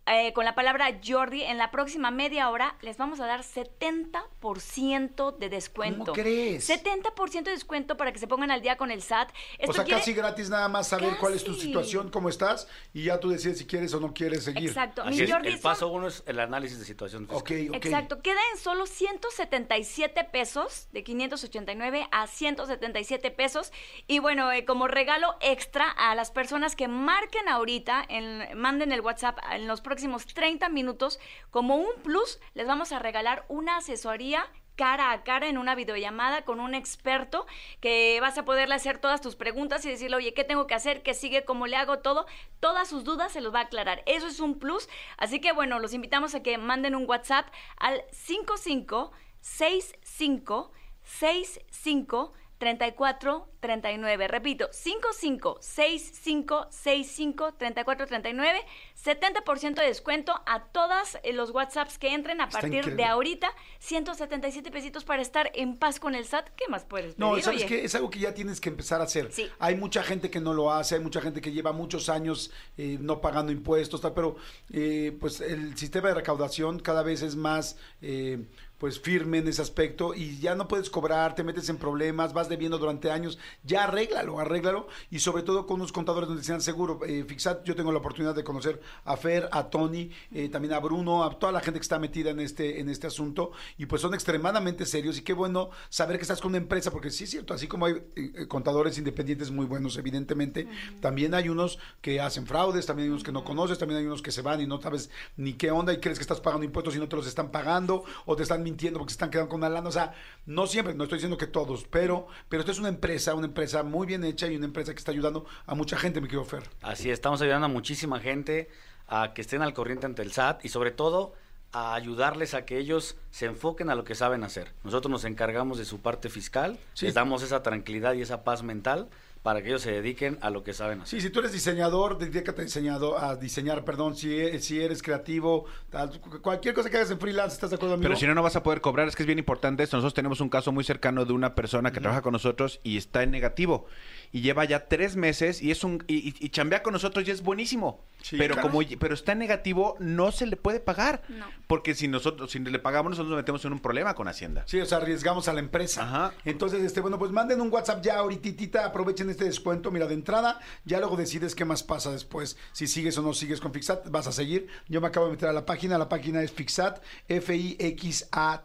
eh, con la palabra Jordi, en la próxima media hora les vamos a dar 70% de descuento. ¿Cómo crees? 70% de descuento para que se pongan al día con el SAT. O sea, quiere- casi gratis nada más saber cuál es tu situación, cómo estás, y ya tú decides si quieres o no quieres seguir. Exacto. Así Mi es, Jordi, el son- paso uno es el análisis de situación fiscal. Ok, ok. Exacto, queda en solo 177 pesos, de 589 a 177 pesos. Y bueno, eh, como regalo extra a las personas que marquen ahorita, en- manden el WhatsApp en los próximos 30 minutos, como un plus, les vamos a regalar una asesoría cara a cara en una videollamada con un experto que vas a poderle hacer todas tus preguntas y decirle, oye, ¿qué tengo que hacer? ¿Qué sigue? ¿Cómo le hago todo? Todas sus dudas se los va a aclarar. Eso es un plus. Así que bueno, los invitamos a que manden un WhatsApp al 5565 65 34 39. Repito, 55 65 65 34 39. 70% de descuento a todas eh, los WhatsApps que entren a Está partir increíble. de ahorita. 177 pesitos para estar en paz con el SAT. ¿Qué más puedes pedir? No, ¿sabes qué? Es algo que ya tienes que empezar a hacer. Sí. Hay mucha gente que no lo hace, hay mucha gente que lleva muchos años eh, no pagando impuestos, tal, pero eh, pues el sistema de recaudación cada vez es más eh, pues firme en ese aspecto y ya no puedes cobrar, te metes en problemas, vas debiendo durante años, ya arréglalo, arréglalo y sobre todo con unos contadores donde sean seguro. Eh, Fixat, yo tengo la oportunidad de conocer a Fer, a Tony, eh, también a Bruno, a toda la gente que está metida en este, en este asunto y pues son extremadamente serios y qué bueno saber que estás con una empresa porque sí es cierto, así como hay eh, eh, contadores independientes muy buenos, evidentemente, también hay unos que hacen fraudes, también hay unos que no conoces, también hay unos que se van y no sabes ni qué onda y crees que estás pagando impuestos y no te los están pagando o te están mintiendo porque se están quedando con una lana, o sea, no siempre, no estoy diciendo que todos, pero, pero esto es una empresa, una empresa muy bien hecha y una empresa que está ayudando a mucha gente, mi querido Fer. Así es, estamos ayudando a muchísima gente a que estén al corriente ante el SAT y sobre todo a ayudarles a que ellos se enfoquen a lo que saben hacer. Nosotros nos encargamos de su parte fiscal, Sí. les damos esa tranquilidad y esa paz mental para que ellos se dediquen a lo que saben hacer. Sí, si tú eres diseñador, dedícate a, diseñado, a diseñar, perdón, si, e- si eres creativo, tal, cu- cualquier cosa que hagas en freelance, ¿estás de acuerdo, amigo? Pero si no, no vas a poder cobrar. Es que es bien importante esto. Nosotros tenemos un caso muy cercano de una persona que trabaja con nosotros y está en negativo. Y lleva ya tres meses y es un y, y- y chambea con nosotros y es buenísimo. Sí, pero claro. como pero está en negativo, no se le puede pagar. No. Porque si nosotros, si le pagamos, nosotros nos metemos en un problema con Hacienda. Sí, o sea, arriesgamos a la empresa. Ajá. Entonces, este, bueno, pues manden un WhatsApp ya ahorita, aprovechen este descuento. Mira, de entrada, ya luego decides qué más pasa después. Si sigues o no sigues con Fixat, vas a seguir. Yo me acabo de meter a la página, la página es Fixat,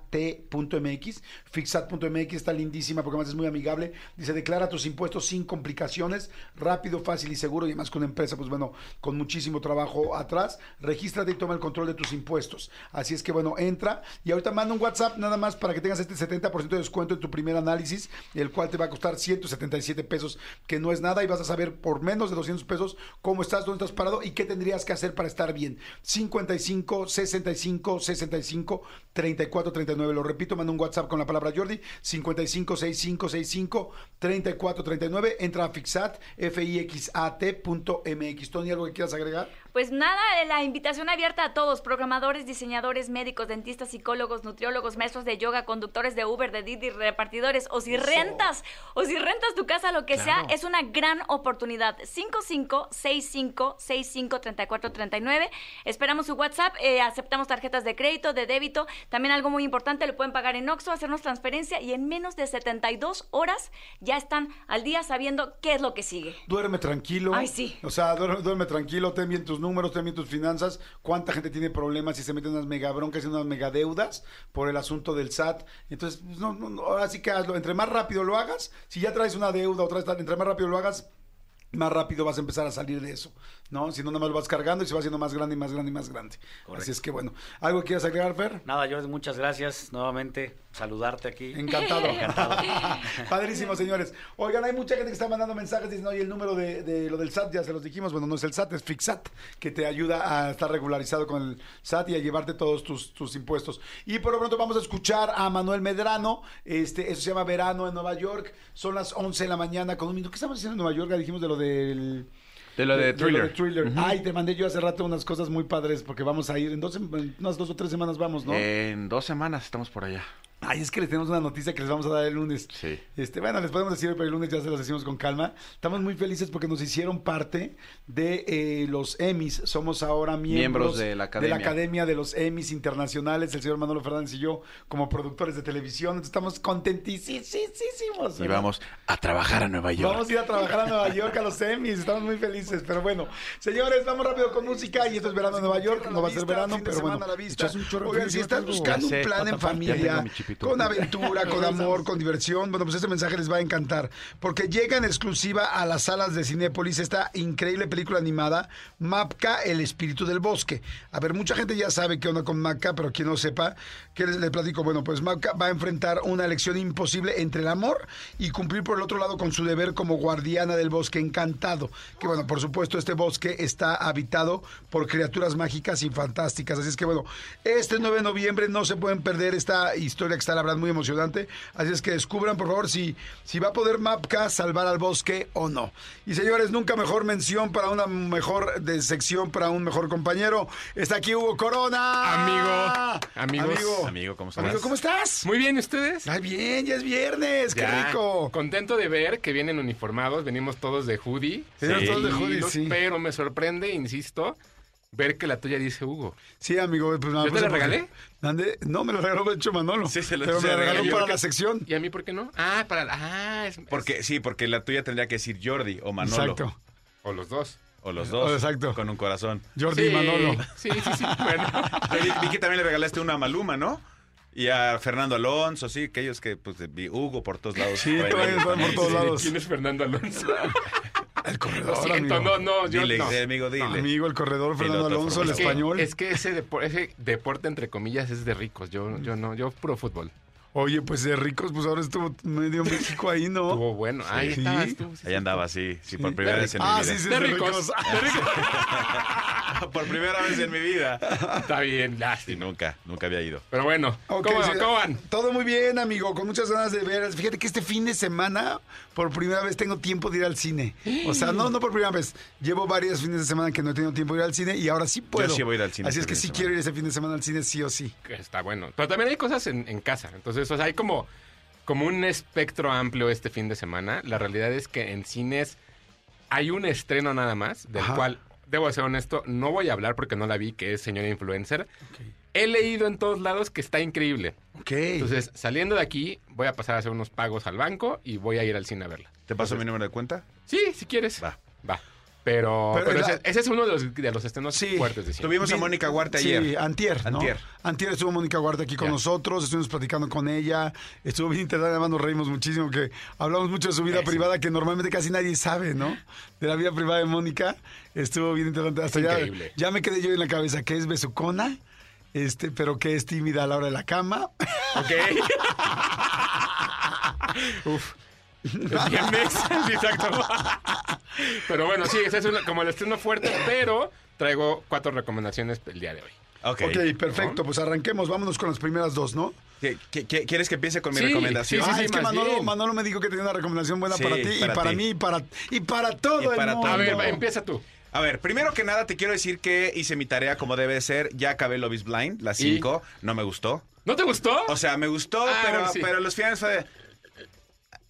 F-I-X-A-T.mx. Fixat.mx está lindísima porque además es muy amigable. Dice, declara tus impuestos sin complicaciones, rápido, fácil y seguro. Y además con una empresa, pues bueno, con muchísimo trabajo atrás. Regístrate y toma el control de tus impuestos. Así es que bueno, entra y ahorita manda un WhatsApp nada más para que tengas este 70% de descuento en tu primer análisis, el cual te va a costar 177 pesos, que no es nada, y vas a saber por menos de 200 pesos cómo estás, dónde estás parado y qué tendrías que hacer para estar bien. 55 65 65 34 39. Lo repito, manda un WhatsApp con la palabra Jordi. 55 65 65 34 39. Entra a Fixat, F-I-X-A-T.mx. Tony, ¿algo que quieras agregar? Pues nada, la invitación abierta a todos, programadores, diseñadores, médicos, dentistas, psicólogos, nutriólogos, maestros de yoga, conductores de Uber, de Didi, repartidores, o si rentas, o si rentas tu casa, lo que sea, es una gran oportunidad. 5565653439. Esperamos su WhatsApp, eh, aceptamos tarjetas de crédito, de débito, también algo muy importante, lo pueden pagar en Oxxo, hacernos transferencia y en menos de 72 horas ya están al día sabiendo qué es lo que sigue. Duerme tranquilo. Ay, sí. O sea, duerme, duerme tranquilo, ten bien tus números, ten bien tus finanzas. ¿Cuánta gente tiene problemas y se mete unas mega broncas y unas mega deudas por el asunto del SAT? Entonces, pues, no, no, ahora sí que hazlo. Entre más rápido lo hagas, si ya traes una deuda o traes, entre más rápido lo hagas, más rápido vas a empezar a salir de eso, ¿no? Si no, nada más lo vas cargando y se va haciendo más grande y más grande y más grande. Así es que, bueno, ¿algo quieres agregar, Fer? Nada, Jordi, muchas gracias nuevamente. Saludarte aquí. Encantado. (laughs) Encantado. (laughs) Padrísimo, señores. Oigan, hay mucha gente que está mandando mensajes diciendo, oye, el número de, de lo del SAT, ya se los dijimos. Bueno, no es el SAT, es Fixat, que te ayuda a estar regularizado con el SAT y a llevarte todos tus, tus impuestos. Y por lo pronto vamos a escuchar a Manuel Medrano. Este, eso se llama Verano en Nueva York. Son las 11 de la mañana con un minuto. ¿Qué estamos haciendo en Nueva York? Ya dijimos de lo del... De lo de Thriller. lo de Thriller. Ay, te mandé yo hace rato unas cosas muy padres porque vamos a ir. En dos, en unas dos o tres semanas vamos, ¿no? En dos semanas estamos por allá. Ay, es que les tenemos una noticia que les vamos a dar el lunes. Sí. Este, bueno, les podemos decir, pero el lunes ya se los decimos con calma. Estamos muy felices porque nos hicieron parte de eh, los Emmys. Somos ahora miembros, Miembros de la academia. de la Academia de los Emmys internacionales. El señor Manolo Fernández y yo, como productores de televisión. Entonces, estamos contentísimos. Y vamos a trabajar a Nueva York. Vamos a ir a trabajar a Nueva York a los Emmys. Estamos muy felices. Pero bueno, señores, vamos rápido con música. Y esto es verano en Nueva York. No va a ser verano, pero bueno. Oigan, si estás buscando un plan en familia, con aventura, con (laughs) amor, con diversión, bueno, pues este mensaje les va a encantar. Porque llega en exclusiva a las salas de Cinépolis esta increíble película animada, Mapka, el espíritu del bosque. A ver, mucha gente ya sabe qué onda con Mapka, pero quien no sepa, ¿qué les le platico? Bueno, pues Mapka va a enfrentar una elección imposible entre el amor y cumplir por el otro lado con su deber como guardiana del bosque encantado. Que bueno, por supuesto, este bosque está habitado por criaturas mágicas y fantásticas. Así es que bueno, este 9 de noviembre no se pueden perder esta historia que está la verdad muy emocionante. Así es que descubran, por favor, si, si va a poder Mapka salvar al bosque o no. Y señores, nunca mejor mención para una mejor de sección, para un mejor compañero. Está aquí Hugo Corona. Amigo, amigos. Amigo, Amigo, ¿cómo estás? Amigo, ¿cómo estás? Muy bien, ¿y ustedes? Ay, bien, ya es viernes, qué Ya, rico. Contento de ver que vienen uniformados, venimos todos de hoodie. Venimos todos de hoodie, sí. Pero me sorprende, insisto, ver que la tuya dice Hugo. Sí, amigo. Pues, ¿Yo te la regalé? No, me lo regaló de hecho Manolo. Sí, se lo- Pero se me la la regaló para la sección. ¿Y a mí por qué no? Ah, para la... Ah, es... Porque, sí, porque la tuya tendría que decir Jordi o Manolo. Exacto. O los dos. O los dos. Oh, exacto. Con un corazón. Jordi y Manolo. Sí, sí, sí. (laughs) Bueno. Vi, vi que también le regalaste una a Maluma, ¿no? Y a Fernando Alonso, sí, aquellos que, pues, vi Hugo por todos lados. Sí, Por ahí por todos sí. lados. ¿Quién es Fernando Alonso? (laughs) El corredor, Lo siento, amigo. no, no, yo Dile, no. amigo, dile. Amigo, el corredor Fernando Piloto Alonso, el que- español. Es que ese, depo- ese deporte, entre comillas, es de ricos. Yo, yo no, yo puro fútbol. Oye, pues de ricos, pues ahora estuvo medio México ahí, ¿no? Estuvo bueno. Ahí Sí. estabas tú. sí, Ahí andaba, sí, sí, por primera vez en mi Ah, vida. sí, sí, De de ricos. ricos. De ricos. (laughs) (laughs) (laughs) por primera vez en mi vida. Está bien, Sí, lástima. nunca, nunca había ido. Pero bueno, ¿cómo, sí. cómo van? Todo muy bien, amigo, con muchas ganas de ver. Fíjate que este fin de semana, por primera vez, tengo tiempo de ir al cine. O sea, no, no por primera vez. Llevo varios fines de semana que no he tenido tiempo de ir al cine y ahora sí puedo. sí voy a ir al cine Así este es que fin de sí semana. quiero ir ese fin de semana al cine, sí o sí. Que Está bueno. Pero también hay cosas en, en casa. Entonces, o sea, hay como, como un espectro amplio este fin de semana. La realidad es que en cines hay un estreno nada más, del Ajá. cual debo ser honesto, no voy a hablar porque no la vi, que es señora influencer. He leído en todos lados que está increíble. Ok. Entonces, saliendo de aquí, voy a pasar a hacer unos pagos al banco y voy a ir al cine a verla. ¿Te paso mi número de cuenta? Sí, si quieres. Va. Va. Pero, Pero pero era- ese, ese es uno de los, de los estrenos Sí. fuertes de. Tuvimos a Mónica Huarte Sí, ayer. antier, ¿no? Antier. Antier estuvo Mónica Huarte aquí con nosotros, estuvimos platicando con ella, estuvo bien interesante, además nos reímos muchísimo, que hablamos mucho de su vida privada, que normalmente casi nadie sabe, ¿no? De la vida privada de Mónica, estuvo bien interesante. Hasta ya, ya me quedé yo en la cabeza que es besucona, este, pero que es tímida a la hora de la cama. Ok. (laughs) (laughs) Uf. (laughs) Exacto. (laughs) Pero bueno, sí, ese es una- como el estreno fuerte, pero traigo cuatro recomendaciones el día de hoy. Ok. Perfecto, pues arranquemos, vámonos con las primeras dos, ¿no? ¿Qué- qué- qué- ¿Quieres que empiece con mi Sí, recomendación? sí, ah, sí, es que Manolo, me dijo que tenía una recomendación buena Sí, para ti y para ti. mí y para, y para todo Y el para mundo. A ver, empieza tú. A ver, primero que nada te quiero decir que hice mi tarea como debe de ser. Ya acabé Love is Blind, las 5. No me gustó. ¿No te gustó? O sea, me gustó, Ah, pero, bueno, sí. pero los finales fue de...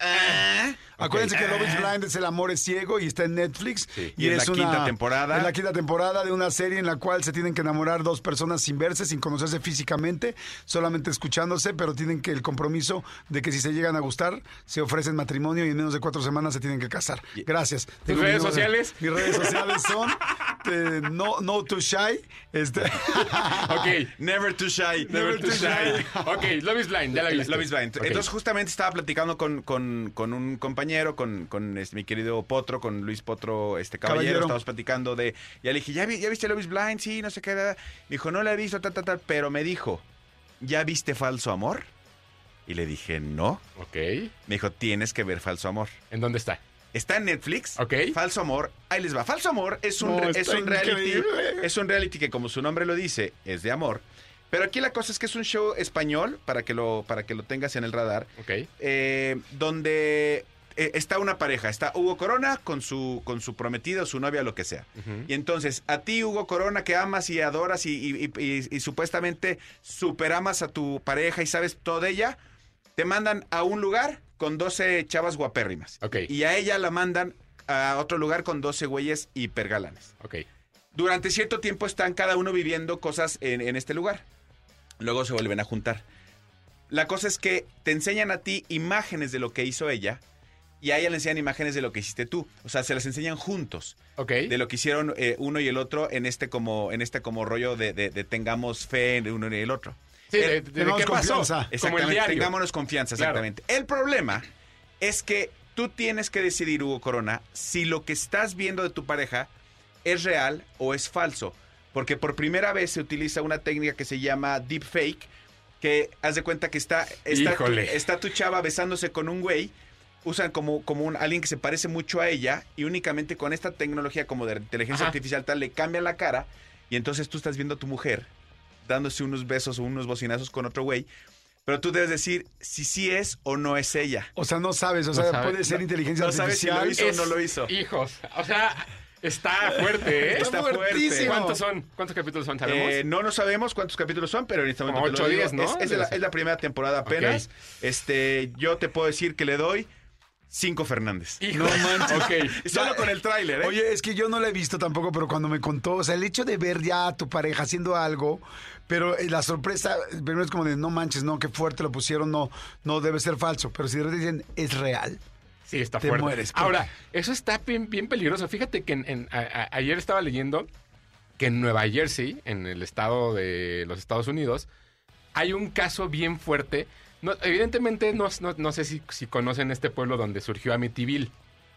Ah. Acuérdense que Love is Ah. Blind es El amor es ciego y está en Netflix. Sí. Y es la quinta temporada. Es la quinta temporada de una serie en la cual se tienen que enamorar dos personas sin verse, sin conocerse físicamente, solamente escuchándose, pero tienen que el compromiso de que si se llegan a gustar, se ofrecen matrimonio y en menos de cuatro semanas se tienen que casar. Gracias. ¿Tus redes sociales? Mis redes sociales son eh, no, no too shy. Este, (laughs) Ok. Never too shy. Never too shy. Ok, Love is Blind, ya la viste. Love is Blind. Ok. Entonces, justamente estaba platicando con, con- con un compañero, con, con, este, mi querido Potro, con Luis Potro, este caballero. Caballero. Estábamos platicando de. Ya le dije, ¿ya, vi- ¿ya viste Love is Blind? Sí, no sé qué. da, da". Me dijo, no la he visto, tal, tal, tal. Pero me dijo, ¿ya viste Falso Amor? Y le dije, no. Ok. Me dijo, tienes que ver Falso Amor. ¿En dónde está? Está en Netflix. Ok. Falso Amor. Ahí les va. Falso Amor es un, No, es un reality. increíble. Es un reality que, como su nombre lo dice, es de amor. Pero aquí la cosa es que es un show español, para que lo, para que lo tengas en el radar, Ok. eh, donde eh, está una pareja. Está Hugo Corona con su, con su prometido, su novia, lo que sea. Y entonces, a ti, Hugo Corona, que amas y adoras y, y- y- y- y supuestamente superamas a tu pareja y sabes todo de ella, te mandan a un lugar con 12 chavas guapérrimas. Ok. Y a ella la mandan a otro lugar con 12 güeyes hipergalanes. Ok. Durante cierto tiempo están cada uno viviendo cosas en, en este lugar. Luego se vuelven a juntar. La cosa es que te enseñan a ti imágenes de lo que hizo ella y a ella le enseñan imágenes de lo que hiciste tú. O sea, se las enseñan juntos. Ok. De lo que hicieron eh, uno y el otro en este como, en este como rollo de, de- de tengamos fe en uno y el otro. Sí, de, de- de tengamos qué pasó. confianza. Como el diario. tengámonos confianza, Claro. exactamente. El problema es que tú tienes que decidir, Hugo Corona, si lo que estás viendo de tu pareja es real o es falso. Porque por primera vez se utiliza una técnica que se llama deepfake, que haz de cuenta que está, está, tu, Híjole. está tu chava besándose con un güey, usan como, como un, alguien que se parece mucho a ella y únicamente con esta tecnología como de inteligencia Ajá. artificial tal le cambian la cara y entonces tú estás viendo a tu mujer dándose unos besos o unos bocinazos con otro güey, pero tú debes decir si sí es o no es ella. o sea, no sabes, o No sea, sabe- puede ser no- inteligencia no sabes si lo artificial. hizo o no lo hizo. Hijos. O sea, está fuerte, ¿eh? Está fuerte. fuertísimo. ¿Cuántos son? ¿Cuántos capítulos son? ¿Sabemos? Eh, no no sabemos cuántos capítulos son, pero en este momento ¿no? Es, es de la, es la primera temporada apenas. Este, yo te puedo decir que le doy cinco Fernández. Hijo. Ok. (laughs) Solo con el tráiler, ¿eh? Oye, es que yo no la he visto tampoco, pero cuando me contó, o sea, el hecho de ver ya a tu pareja haciendo algo, pero eh, la sorpresa, primero es como de, no manches, no, qué fuerte lo pusieron, no, no debe ser falso, pero si de repente dicen, es real. Sí, está Te fuerte. mueres, porque- Ahora, eso está bien, bien peligroso. Fíjate que en- en- a- a- ayer estaba leyendo que en Nueva Jersey, en el estado de los Estados Unidos, hay un caso bien fuerte. No, evidentemente, no, no- no sé si, si conocen este pueblo donde surgió Amityville.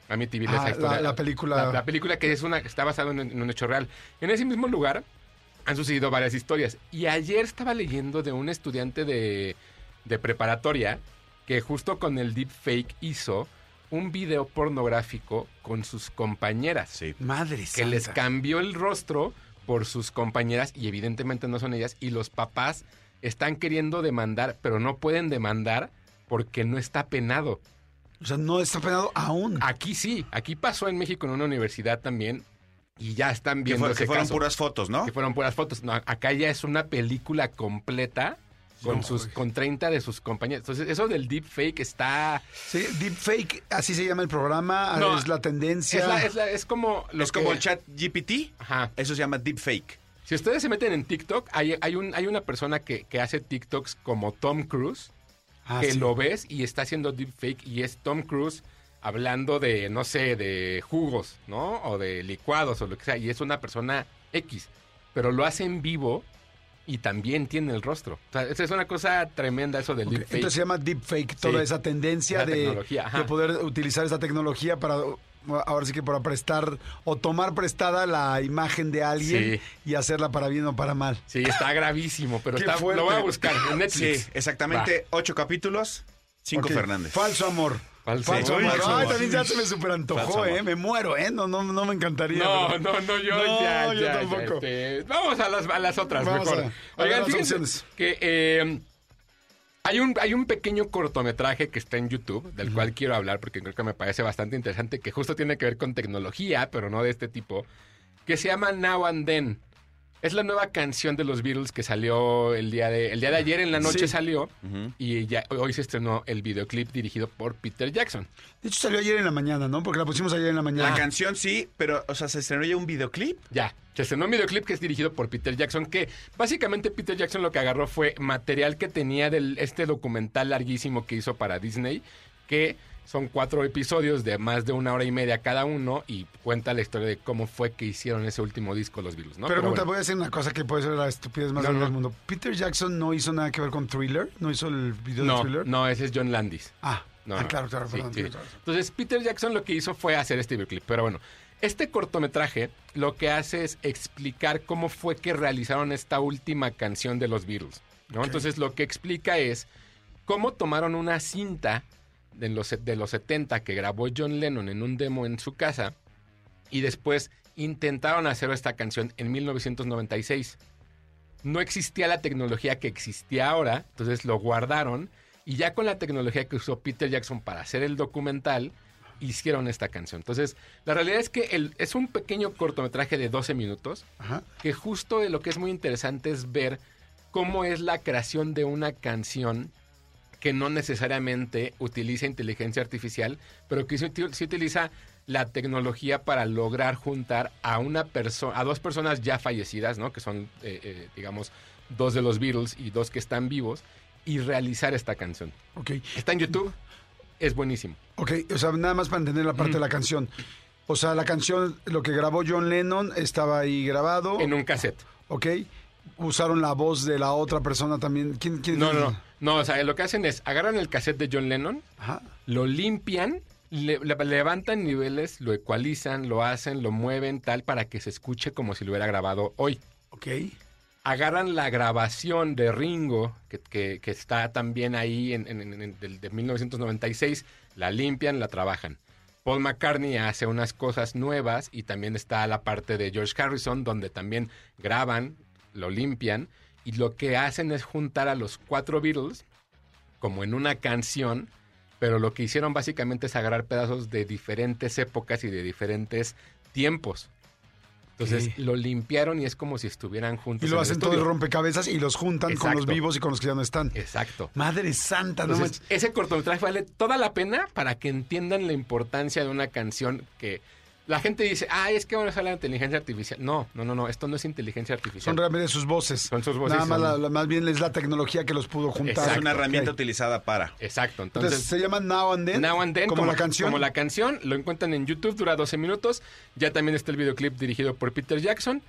Amityville Ah, historia. la- la película. La, la película que es una que está basada en, en un hecho real. En ese mismo lugar han sucedido varias historias. Y ayer estaba leyendo de un estudiante de, de preparatoria que justo con el deepfake hizo un video pornográfico con sus compañeras. Sí. Madre Que les cambió el rostro por sus compañeras y evidentemente no son ellas. Y los papás están queriendo demandar, pero no pueden demandar porque no está penado. O sea, no está penado aún. Aquí sí, aquí pasó en México en una universidad también y ya están Que, viendo fue- ese que fueron caso. puras fotos, ¿no? Que fueron puras fotos. No, acá ya es una película completa con sus con 30 de sus compañeros. Entonces, eso del deepfake está Sí, deepfake, así se llama el programa, No, es la tendencia. es, la- es la- es como lo Es como el chat GPT. Ajá. Eso se llama deepfake. Si ustedes se meten en TikTok, hay, hay, un, hay una persona que, que hace TikToks como Tom Cruise, Ah, que sí. lo ves y está haciendo deepfake y es Tom Cruise hablando de, no sé, de jugos, ¿no? O de licuados o lo que sea. Y es una persona X. Pero lo hace en vivo y también tiene el rostro. O sea, esa es una cosa tremenda eso del Ok, deepfake. Entonces se llama deepfake, toda Sí. esa tendencia de poder utilizar esa tecnología para, ahora sí que para prestar o tomar prestada la imagen de alguien y hacerla para bien o para mal. Sí, está gravísimo, pero (laughs) está, lo voy a buscar en Netflix. Sí, exactamente. Ocho capítulos, cinco Fernández. Falso amor. Falso Falso amor. amor. Falso Ay, amor. también ya se me super Falso antojó, amor. ¿eh? Me muero, ¿eh? No, no, no me encantaría. No, pero- no, no, yo No, ya, yo ya, ya, tampoco. este, vamos a las, a las otras Vamos mejor. a- a ver Oigan, las fíjense opciones. que eh, hay, un, hay un pequeño cortometraje que está en YouTube, del cual quiero hablar porque creo que me parece bastante interesante, que justo tiene que ver con tecnología, pero no de este tipo, que se llama Now and Then. Es la nueva canción de los Beatles que salió el día de, el día de ayer en la noche Sí. salió y ya hoy se estrenó el videoclip dirigido por Peter Jackson. De hecho salió ayer en la mañana, ¿no? Porque la pusimos ayer en la mañana. La canción sí, pero, o sea, se estrenó ya un videoclip. Ya, se estrenó un videoclip que es dirigido por Peter Jackson, que básicamente Peter Jackson lo que agarró fue material que tenía de este documental larguísimo que hizo para Disney, que son cuatro episodios de más de una hora y media cada uno y cuenta la historia de cómo fue que hicieron ese último disco los Beatles, ¿no? Pero, Pero bueno. voy a decir una cosa que puede ser la estupidez más No, grande no. del mundo. Peter Jackson no hizo nada que ver con Thriller, no hizo el video de Thriller. no, ese es John Landis. Ah, No, ah, claro, claro, Sí, perdón. sí. Entonces, Peter Jackson lo que hizo fue hacer este videoclip. Pero bueno, este cortometraje lo que hace es explicar cómo fue que realizaron esta última canción de los Beatles. ¿no? Entonces, lo que explica es cómo tomaron una cinta de los, de los 70 que grabó John Lennon en un demo en su casa y después intentaron hacer esta canción en 1996 no existía la tecnología que existía ahora, entonces lo guardaron y ya con la tecnología que usó Peter Jackson para hacer el documental, hicieron esta canción. Entonces, la realidad es que el- es un pequeño cortometraje de 12 minutos, Ajá. que justo de lo que es muy interesante es ver cómo es la creación de una canción que no necesariamente utiliza inteligencia artificial, pero que sí, uti- sí utiliza la tecnología para lograr juntar a una persona, a dos personas ya fallecidas, ¿no? Que son, eh, eh, digamos, dos de los Beatles y dos que están vivos, y realizar esta canción. Ok, Está en YouTube, es buenísimo. ok, o sea, nada más para entender la parte Mm. de la canción. O sea, la canción, lo que grabó John Lennon estaba ahí grabado. En un cassette. Ok, usaron la voz de la otra persona también. ¿Quién? quién No, no, no. No, o sea, lo que hacen es agarran el cassette de John Lennon, Ajá. lo limpian, le- le- levantan niveles, lo ecualizan, lo hacen, lo mueven tal para que se escuche como si lo hubiera grabado hoy. Ok. Agarran la grabación de Ringo, que, que- que está también ahí en, en- en- en- del- de 1996, la limpian, la trabajan. Paul McCartney hace unas cosas nuevas y también está la parte de George Harrison, donde también graban, lo limpian y lo que hacen es juntar a los cuatro Beatles como en una canción, pero lo que hicieron básicamente es agarrar pedazos de diferentes épocas y de diferentes tiempos. Entonces lo limpiaron y es como si estuvieran juntos. Y lo en el hacen todo el rompecabezas y los juntan con los vivos y con los que ya no están. Exacto. Madre santa, no Entonces, ese cortometraje vale toda la pena para que entiendan la importancia de una canción que la gente dice, ah, es que van a usar la inteligencia artificial. No, no, no, no, esto no es inteligencia artificial. Son realmente sus voces. Son sus voces, Nada más, son- la- la- más bien es la tecnología que los pudo juntar. Es una herramienta utilizada para. Exacto, Entonces, entonces... se llama Now and Then. Now and Then, como, la canción. Como la canción, lo encuentran en YouTube, dura 12 minutos. Ya también está el videoclip dirigido por Peter Jackson.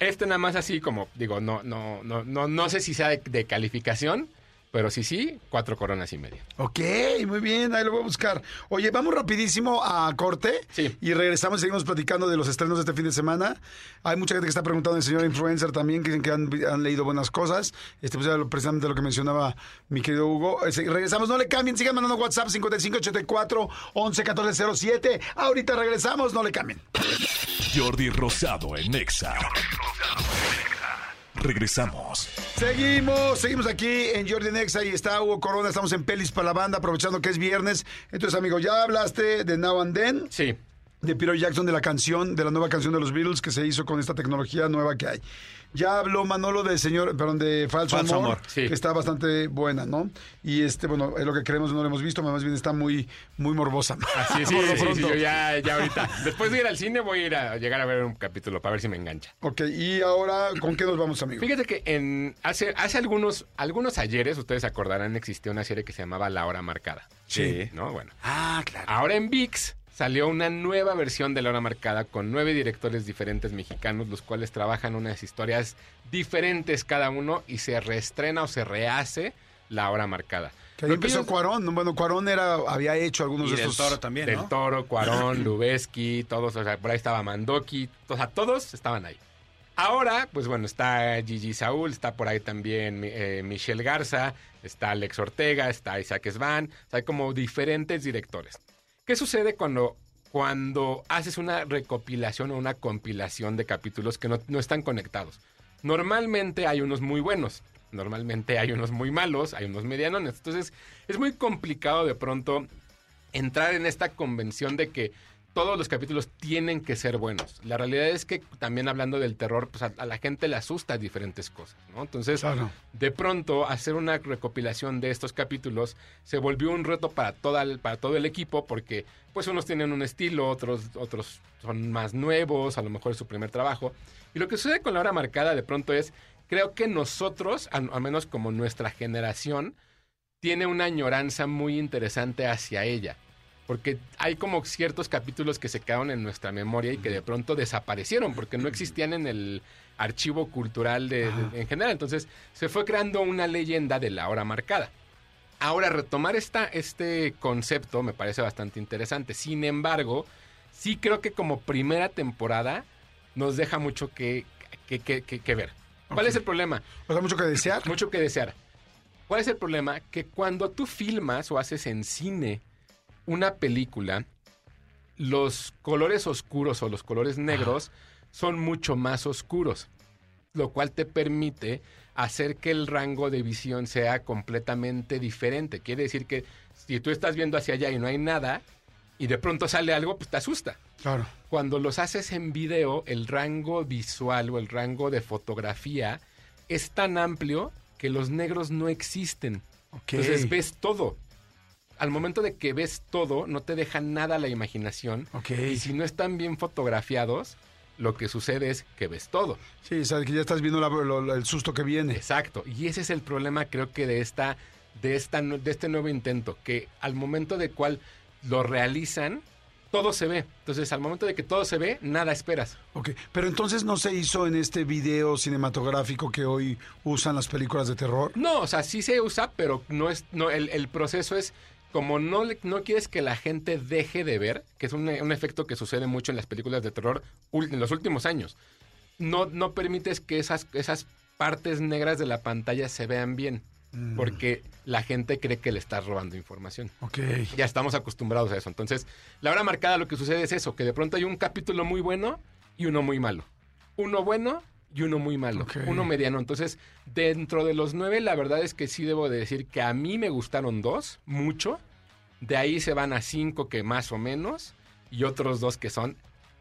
Este nada más así como, digo, no, no, no, no, no sé si sea de, de calificación, pero sí, sí, cuatro coronas y media. Ok, muy bien, ahí lo voy a buscar. Oye, vamos rapidísimo a corte Sí. y regresamos y seguimos platicando de los estrenos de este fin de semana. Hay mucha gente que está preguntando del señor influencer también, que dicen que han, han leído buenas cosas. Este pues precisamente lo que mencionaba mi querido Hugo. Eh, sí, regresamos, no le cambien, sigan mandando WhatsApp 5584 111407. Ahorita regresamos, no le cambien. Jordi Rosado en Exa. Regresamos. Seguimos, seguimos aquí en Jordi Nexa y está Hugo Corona, estamos en Pelis para la banda, aprovechando que es viernes. Entonces, amigo, ya hablaste de Now and Then. Sí. De Peter Jackson de la canción, de la nueva canción de los Beatles que se hizo con esta tecnología nueva que hay. Ya habló Manolo de señor, perdón, de Falso, Falso Amor, Amor, que está bastante buena, ¿no? Y este, bueno, es lo que queremos, no lo hemos visto, más bien está muy, muy morbosa. Así (laughs) sí, lo sí, sí, pronto. yo ya, ya ahorita. Después de ir al cine voy a ir a llegar a ver un capítulo para ver si me engancha. Ok, y ahora, ¿con qué nos vamos, amigo? Fíjate que en hace, hace algunos, algunos ayeres, ustedes acordarán, existía una serie que se llamaba La Hora Marcada. Sí. ¿No? Bueno. Ah, claro. Ahora en VIX salió una nueva versión de La Hora Marcada con nueve directores diferentes mexicanos, los cuales trabajan unas historias diferentes cada uno y se reestrena o se rehace La Hora Marcada. Que ahí Lo empezó ellos- Cuarón, ¿no? bueno, Cuarón era, había hecho algunos Y de del estos... Toro también, Del ¿no? Toro, Cuarón, (clears throat) Lubeski, todos, o sea, por ahí estaba Mandoki, o sea, todos estaban ahí. Ahora, pues bueno, está Gigi Saúl, está por ahí también eh, Michelle Garza, está Alex Ortega, está Isaac Svan, o sea, hay como diferentes directores. ¿Qué sucede cuando, cuando haces una recopilación o una compilación de capítulos que no, no están conectados? Normalmente hay unos muy buenos, normalmente hay unos muy malos, hay unos medianones. Entonces, es muy complicado de pronto entrar en esta convención de que todos los capítulos tienen que ser buenos. La realidad es que también hablando del terror, pues a, a la gente le asusta diferentes cosas, ¿no? Entonces, Claro. de pronto, hacer una recopilación de estos capítulos se volvió un reto para, toda el- para todo el equipo porque, pues, unos tienen un estilo, otros, otros son más nuevos, a lo mejor es su primer trabajo. Y lo que sucede con la hora marcada de pronto es, creo que nosotros, al, al menos como nuestra generación, tiene una añoranza muy interesante hacia ella. Porque hay como ciertos capítulos que se quedaron en nuestra memoria y que de pronto desaparecieron porque no existían en el archivo cultural de, de- en general. Entonces se fue creando una leyenda de la hora marcada. Ahora, retomar esta, este concepto me parece bastante interesante. Sin embargo, sí creo que como primera temporada nos deja mucho que, que, que- que- ver. ¿Cuál es el problema? O sea, mucho que desear. Mucho que desear. ¿Cuál es el problema? Que cuando tú filmas o haces en cine una película, los colores oscuros o los colores negros son mucho más oscuros, lo cual te permite hacer que el rango de visión sea completamente diferente. Quiere decir que si tú estás viendo hacia allá y no hay nada, y de pronto sale algo, pues te asusta. Claro. Cuando los haces en video, el rango visual o el rango de fotografía es tan amplio que los negros no existen. Entonces ves todo. Al momento de que ves todo, no te deja nada a la imaginación. Ok. Y si no están bien fotografiados, lo que sucede es que ves todo. Sí, sabes que ya estás viendo la- lo- el susto que viene. Exacto. Y ese es el problema, creo que de esta, de esta, de este nuevo intento, que al momento de cual lo realizan, todo se ve. Entonces, al momento de que todo se ve, nada esperas. Ok, pero entonces no se hizo en este video cinematográfico que hoy usan las películas de terror. No, o sea, sí se usa, pero no es, no, el, el proceso es como no, le- no quieres que la gente deje de ver, que es un, un efecto que sucede mucho en las películas de terror en los últimos años. No, no permites que esas, esas partes negras de la pantalla se vean bien, porque la gente cree que le estás robando información. Ok. Ya estamos acostumbrados a eso. Entonces, la hora marcada lo que sucede es eso, que de pronto hay un capítulo muy bueno y uno muy malo. Uno bueno y uno muy malo. Uno mediano. Entonces, dentro de los nueve, la verdad es que sí debo de decir que a mí me gustaron dos, mucho. De ahí se van a cinco que más o menos y otros dos que son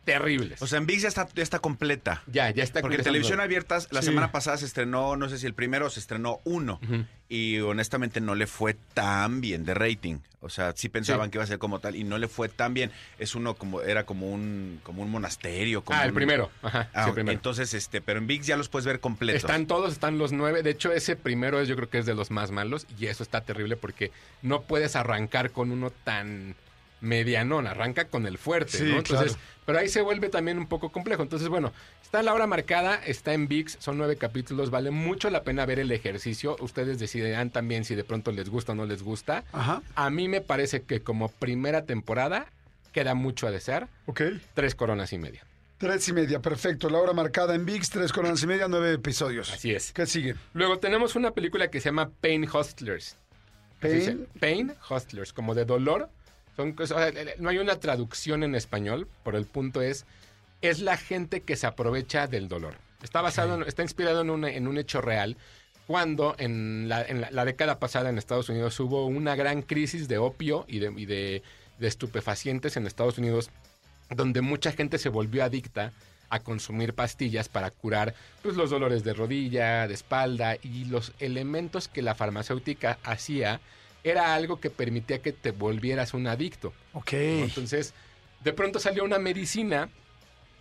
terribles. O sea, en VIX ya está, ya está completa. ya, ya está. Porque en televisión abierta, la Sí. semana pasada se estrenó, no sé si el primero, se estrenó uno. Y honestamente no le fue tan bien de rating. O sea, sí pensaban Sí. que iba a ser como tal y no le fue tan bien. Es uno como, era como un, como un monasterio. Como Ah, el un- primero. Ajá, Ah, sí, el primero. entonces, este, pero en VIX ya los puedes ver completos. Están todos, están los nueve. De hecho, ese primero es, yo creo que es de los más malos. Y eso está terrible porque no puedes arrancar con uno tan medianón. Arranca con el fuerte, Sí, ¿no? Entonces, claro. pero ahí se vuelve también un poco complejo. Entonces, bueno, está la hora marcada, está en VIX, son nueve capítulos. Vale mucho la pena ver el ejercicio. Ustedes decidirán también si de pronto les gusta o no les gusta. Ajá. A mí me parece que como primera temporada queda mucho a desear. Ok. Tres coronas y media. Tres y media, perfecto. La hora marcada en VIX, tres coronas y media, nueve episodios. Así es. ¿Qué sigue? Luego tenemos una película que se llama Pain Hustlers. Pain. Pain Hustlers, como de dolor. Son cosas- no hay una traducción en español, pero el punto es, es la gente que se aprovecha del dolor. Está basado, en- está inspirado en un, en un hecho real. Cuando en, la, en la- la década pasada en Estados Unidos hubo una gran crisis de opio y de, y de- de estupefacientes en Estados Unidos donde mucha gente se volvió adicta a consumir pastillas para curar pues, los dolores de rodilla, de espalda y los elementos que la farmacéutica hacía era algo que permitía que te volvieras un adicto. Ok. Entonces, de pronto salió una medicina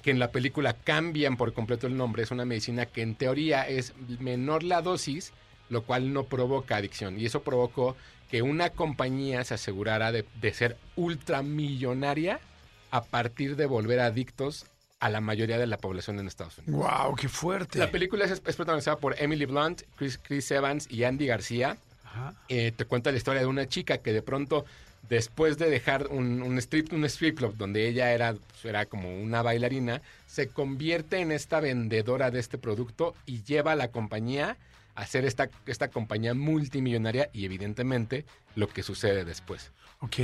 que en la película cambian por completo el nombre. Es una medicina que en teoría es menor la dosis, lo cual no provoca adicción. Y eso provocó que una compañía se asegurara de, de ser ultramillonaria a partir de volver adictos a la mayoría de la población en Estados Unidos. Wow, qué fuerte. La película es, es protagonizada por Emily Blunt, Chris, Chris Evans y Andy García. Eh, te cuenta la historia de una chica que de pronto, después de dejar un, strip, un strip club donde ella era, pues, era como una bailarina, se convierte en esta vendedora de este producto y lleva a la compañía a ser esta, esta compañía multimillonaria y evidentemente lo que sucede después. Ok.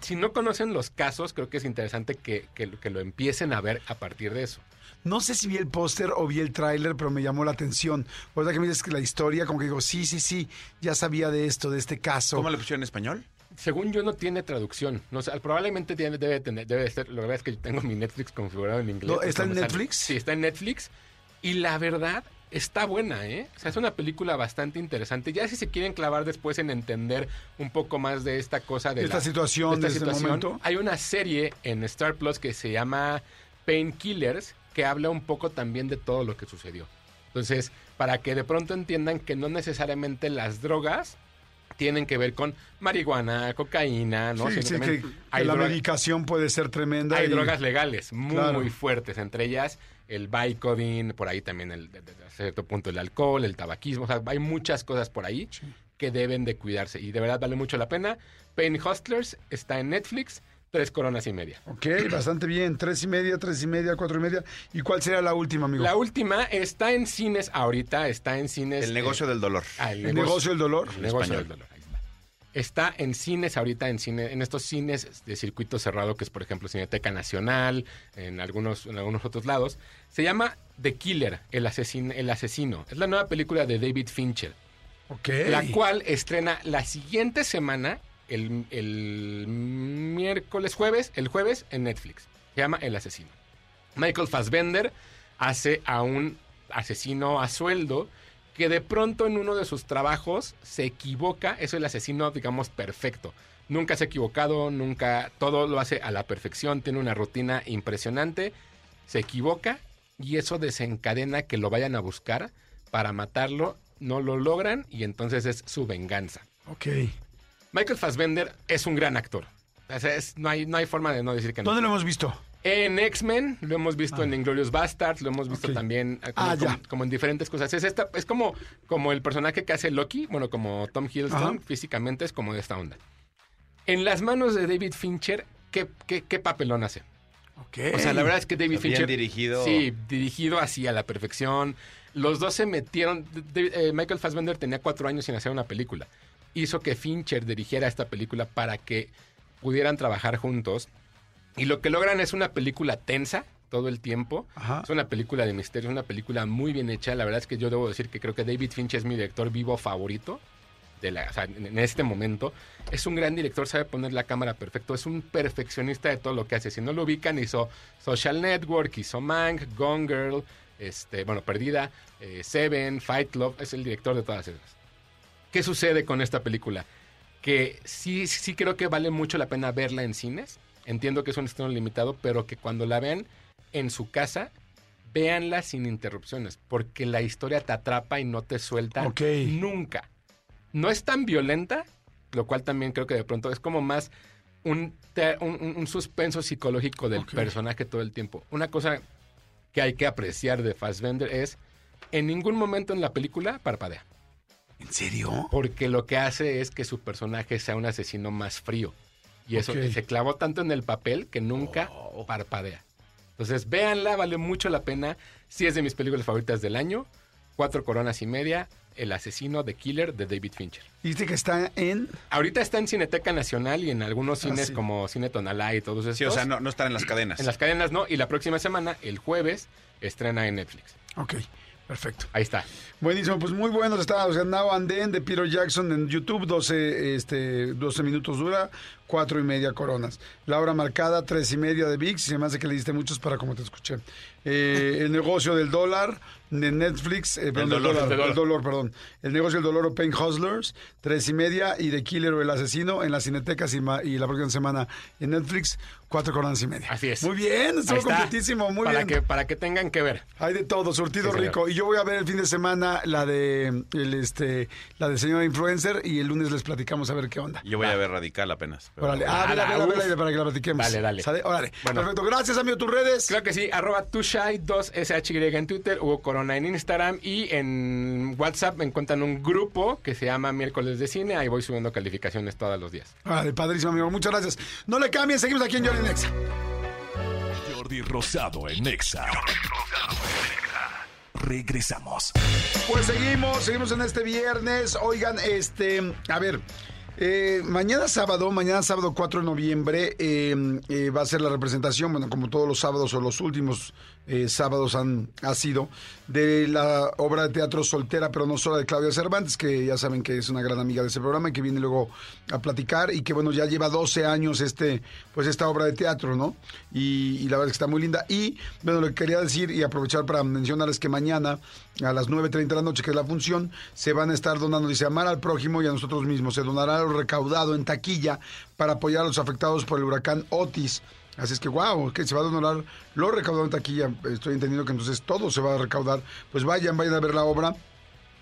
Si no conocen los casos, creo que es interesante que, que, que lo empiecen a ver a partir de eso. No sé si vi el póster o vi el tráiler, pero me llamó la atención. Ahorita que me dices que la historia, como que digo, sí, sí, sí, ya sabía de esto, de este caso. ¿Cómo le pusieron en español? Según yo no tiene traducción. No sé, probablemente tiene, debe tener, debe ser. Lo verdad es que yo tengo mi Netflix configurado en inglés. ¿está en. Netflix? Sí, está en Netflix. Y la verdad está buena, ¿eh? O sea, es una película bastante interesante. Ya si se quieren clavar después en entender un poco más de esta cosa de Esta la- situación, de este momento. hay una serie en Star Plus que se llama Painkillers que habla un poco también de todo lo que sucedió. Entonces, para que de pronto entiendan que no necesariamente las drogas tienen que ver con marihuana, cocaína, ¿no? Sí, sí, que, que hay la medicación puede ser tremenda. hay y- drogas legales muy Claro. fuertes, entre ellas el Vicodin, por ahí también el, de- de- de cierto punto el alcohol, el tabaquismo, o sea, hay muchas cosas por ahí que deben de cuidarse y de verdad vale mucho la pena. Pain Hustlers está en Netflix, tres coronas y media. Ok, bastante bien. Tres y media, tres y media, cuatro y media. ¿Y cuál sería la última, amigo? La última está en cines ahorita, está en cines. El negocio eh, del dolor. ah, el ¿El negocio del dolor? El negocio español. del dolor. Está. En cines ahorita, en cine, en estos cines de circuito cerrado, que es por ejemplo Cineteca Nacional, en algunos, en algunos otros lados. Se llama The Killer, el asesino, el asesino. Es la nueva película de David Fincher. La cual estrena la siguiente semana, el, el miércoles, jueves, el jueves en Netflix. Se llama El asesino. Michael Fassbender hace a un asesino a sueldo que de pronto en uno de sus trabajos se equivoca, es el asesino, digamos, perfecto. Nunca se ha equivocado, nunca, todo lo hace a la perfección, tiene una rutina impresionante, se equivoca y eso desencadena que lo vayan a buscar para matarlo, no lo logran y entonces es su venganza. Ok. Michael Fassbender es un gran actor. O sea, es- no, hay, no hay forma de no decir que no. ¿Dónde lo hemos visto? En X-Men, lo hemos visto en Inglorious Bastards, lo hemos visto también como, Ah, ya. como- como en diferentes cosas. Es, esta, es como, como el personaje que hace Loki, bueno, como Tom Hiddleston, Ajá. físicamente es como de esta onda. En las manos de David Fincher, ¿qué, qué, qué papelón hace? Ok. O sea, la verdad es que David Fincher... dirigido. Sí, dirigido así a la perfección. Los dos se metieron... eh, Michael Fassbender tenía cuatro años sin hacer una película. Hizo que Fincher dirigiera esta película para que pudieran trabajar juntos. Y lo que logran es una película tensa todo el tiempo. Ajá. Es una película de misterio, es una película muy bien hecha. La verdad es que yo debo decir que creo que David Fincher es mi director vivo favorito. De la, o sea, en en este momento. Es un gran director, sabe poner la cámara perfecto. Es un perfeccionista de todo lo que hace. Si no lo ubican, hizo Social Network, hizo Mank, Gone Girl, este, bueno, Perdida, eh, Seven, Fight Club. Es el director de todas esas. ¿Qué sucede con esta película? Que sí, sí creo que vale mucho la pena verla en cines. Entiendo que es un estreno limitado, pero que cuando la vean en su casa, véanla sin interrupciones, porque la historia te atrapa y no te suelta nunca. No es tan violenta, lo cual también creo que de pronto es como más un, un, suspenso psicológico del personaje todo el tiempo. Una cosa que hay que apreciar de Fassbender es, en ningún momento en la película parpadea. ¿En serio? Porque lo que hace es que su personaje sea un asesino más frío. Y eso Ok. se clavó tanto en el papel que nunca parpadea. Entonces, véanla, vale mucho la pena. Sí es de mis películas favoritas del año. Cuatro coronas y media. El asesino de Killer de David Fincher. Dice que está en... Ahorita está en Cineteca Nacional y en algunos Ah, cines sí. como Cine Tonalá y todos esos. Sí, o sea, no, no están en las cadenas. En las cadenas no. Y la próxima semana, el jueves, estrena en Netflix. Ok. Perfecto. Ahí está. Buenísimo, pues muy buenos está, o sea, Now and Then de Peter Jackson en YouTube, 12, este, 12 minutos dura, cuatro y media coronas. La hora marcada, tres y media de VIX, y se me hace que le diste muchos para como te escuché. Eh, el negocio del dólar de Netflix, eh, perdón, del dolor, dólar, el dolor, perdón. El negocio del dolor Pain Hustlers, tres y media, y de Killer o el asesino en las cinetecas y, ma- y la próxima semana en Netflix, cuatro coronas y media. Así es. Muy bien, estuvo completísimo, muy para bien. Que, para que tengan que ver. Hay de todo, surtido Sí, señor. rico. Y yo voy a ver el fin de semana la de el este la de señora influencer y el lunes les platicamos a ver qué onda. Yo voy a ver Radical apenas. Órale, ah, vela, vela, vela, vela, para que la platiquemos. Dale, dale. ¿Sale? Órale. Bueno. Perfecto. Gracias, amigo. Tus redes. Creo que sí, arroba tushai 2SHY en Twitter, Hugo Corona en Instagram y en WhatsApp me encuentran un grupo que se llama Miércoles de Cine. Ahí voy subiendo calificaciones todos los días. Vale, padrísimo, amigo. Muchas gracias. No le cambien, seguimos aquí en Jordi Nexa. Jordi Rosado en Exa. Regresamos. Pues seguimos, seguimos en este viernes. Oigan, este, a ver, eh, mañana sábado, mañana sábado 4 de noviembre, eh, eh, va a ser la representación, bueno, como todos los sábados o los últimos eh, sábados han ha sido, de la obra de teatro Soltera, pero no sola de Claudia Cervantes, que ya saben que es una gran amiga de ese programa y que viene luego a platicar y que, bueno, ya lleva 12 años este, pues esta obra de teatro, ¿no? Y, y la verdad es que está muy linda. Y, bueno, lo que quería decir y aprovechar para mencionarles que mañana a las 9.30 de la noche, que es la función, se van a estar donando, dice, amar al prójimo y a nosotros mismos. Se donará lo recaudado en taquilla para apoyar a los afectados por el huracán Otis. Así es que, wow, que se va a donar lo recaudado en taquilla. Estoy entendiendo que entonces todo se va a recaudar. Pues vayan, vayan a ver la obra.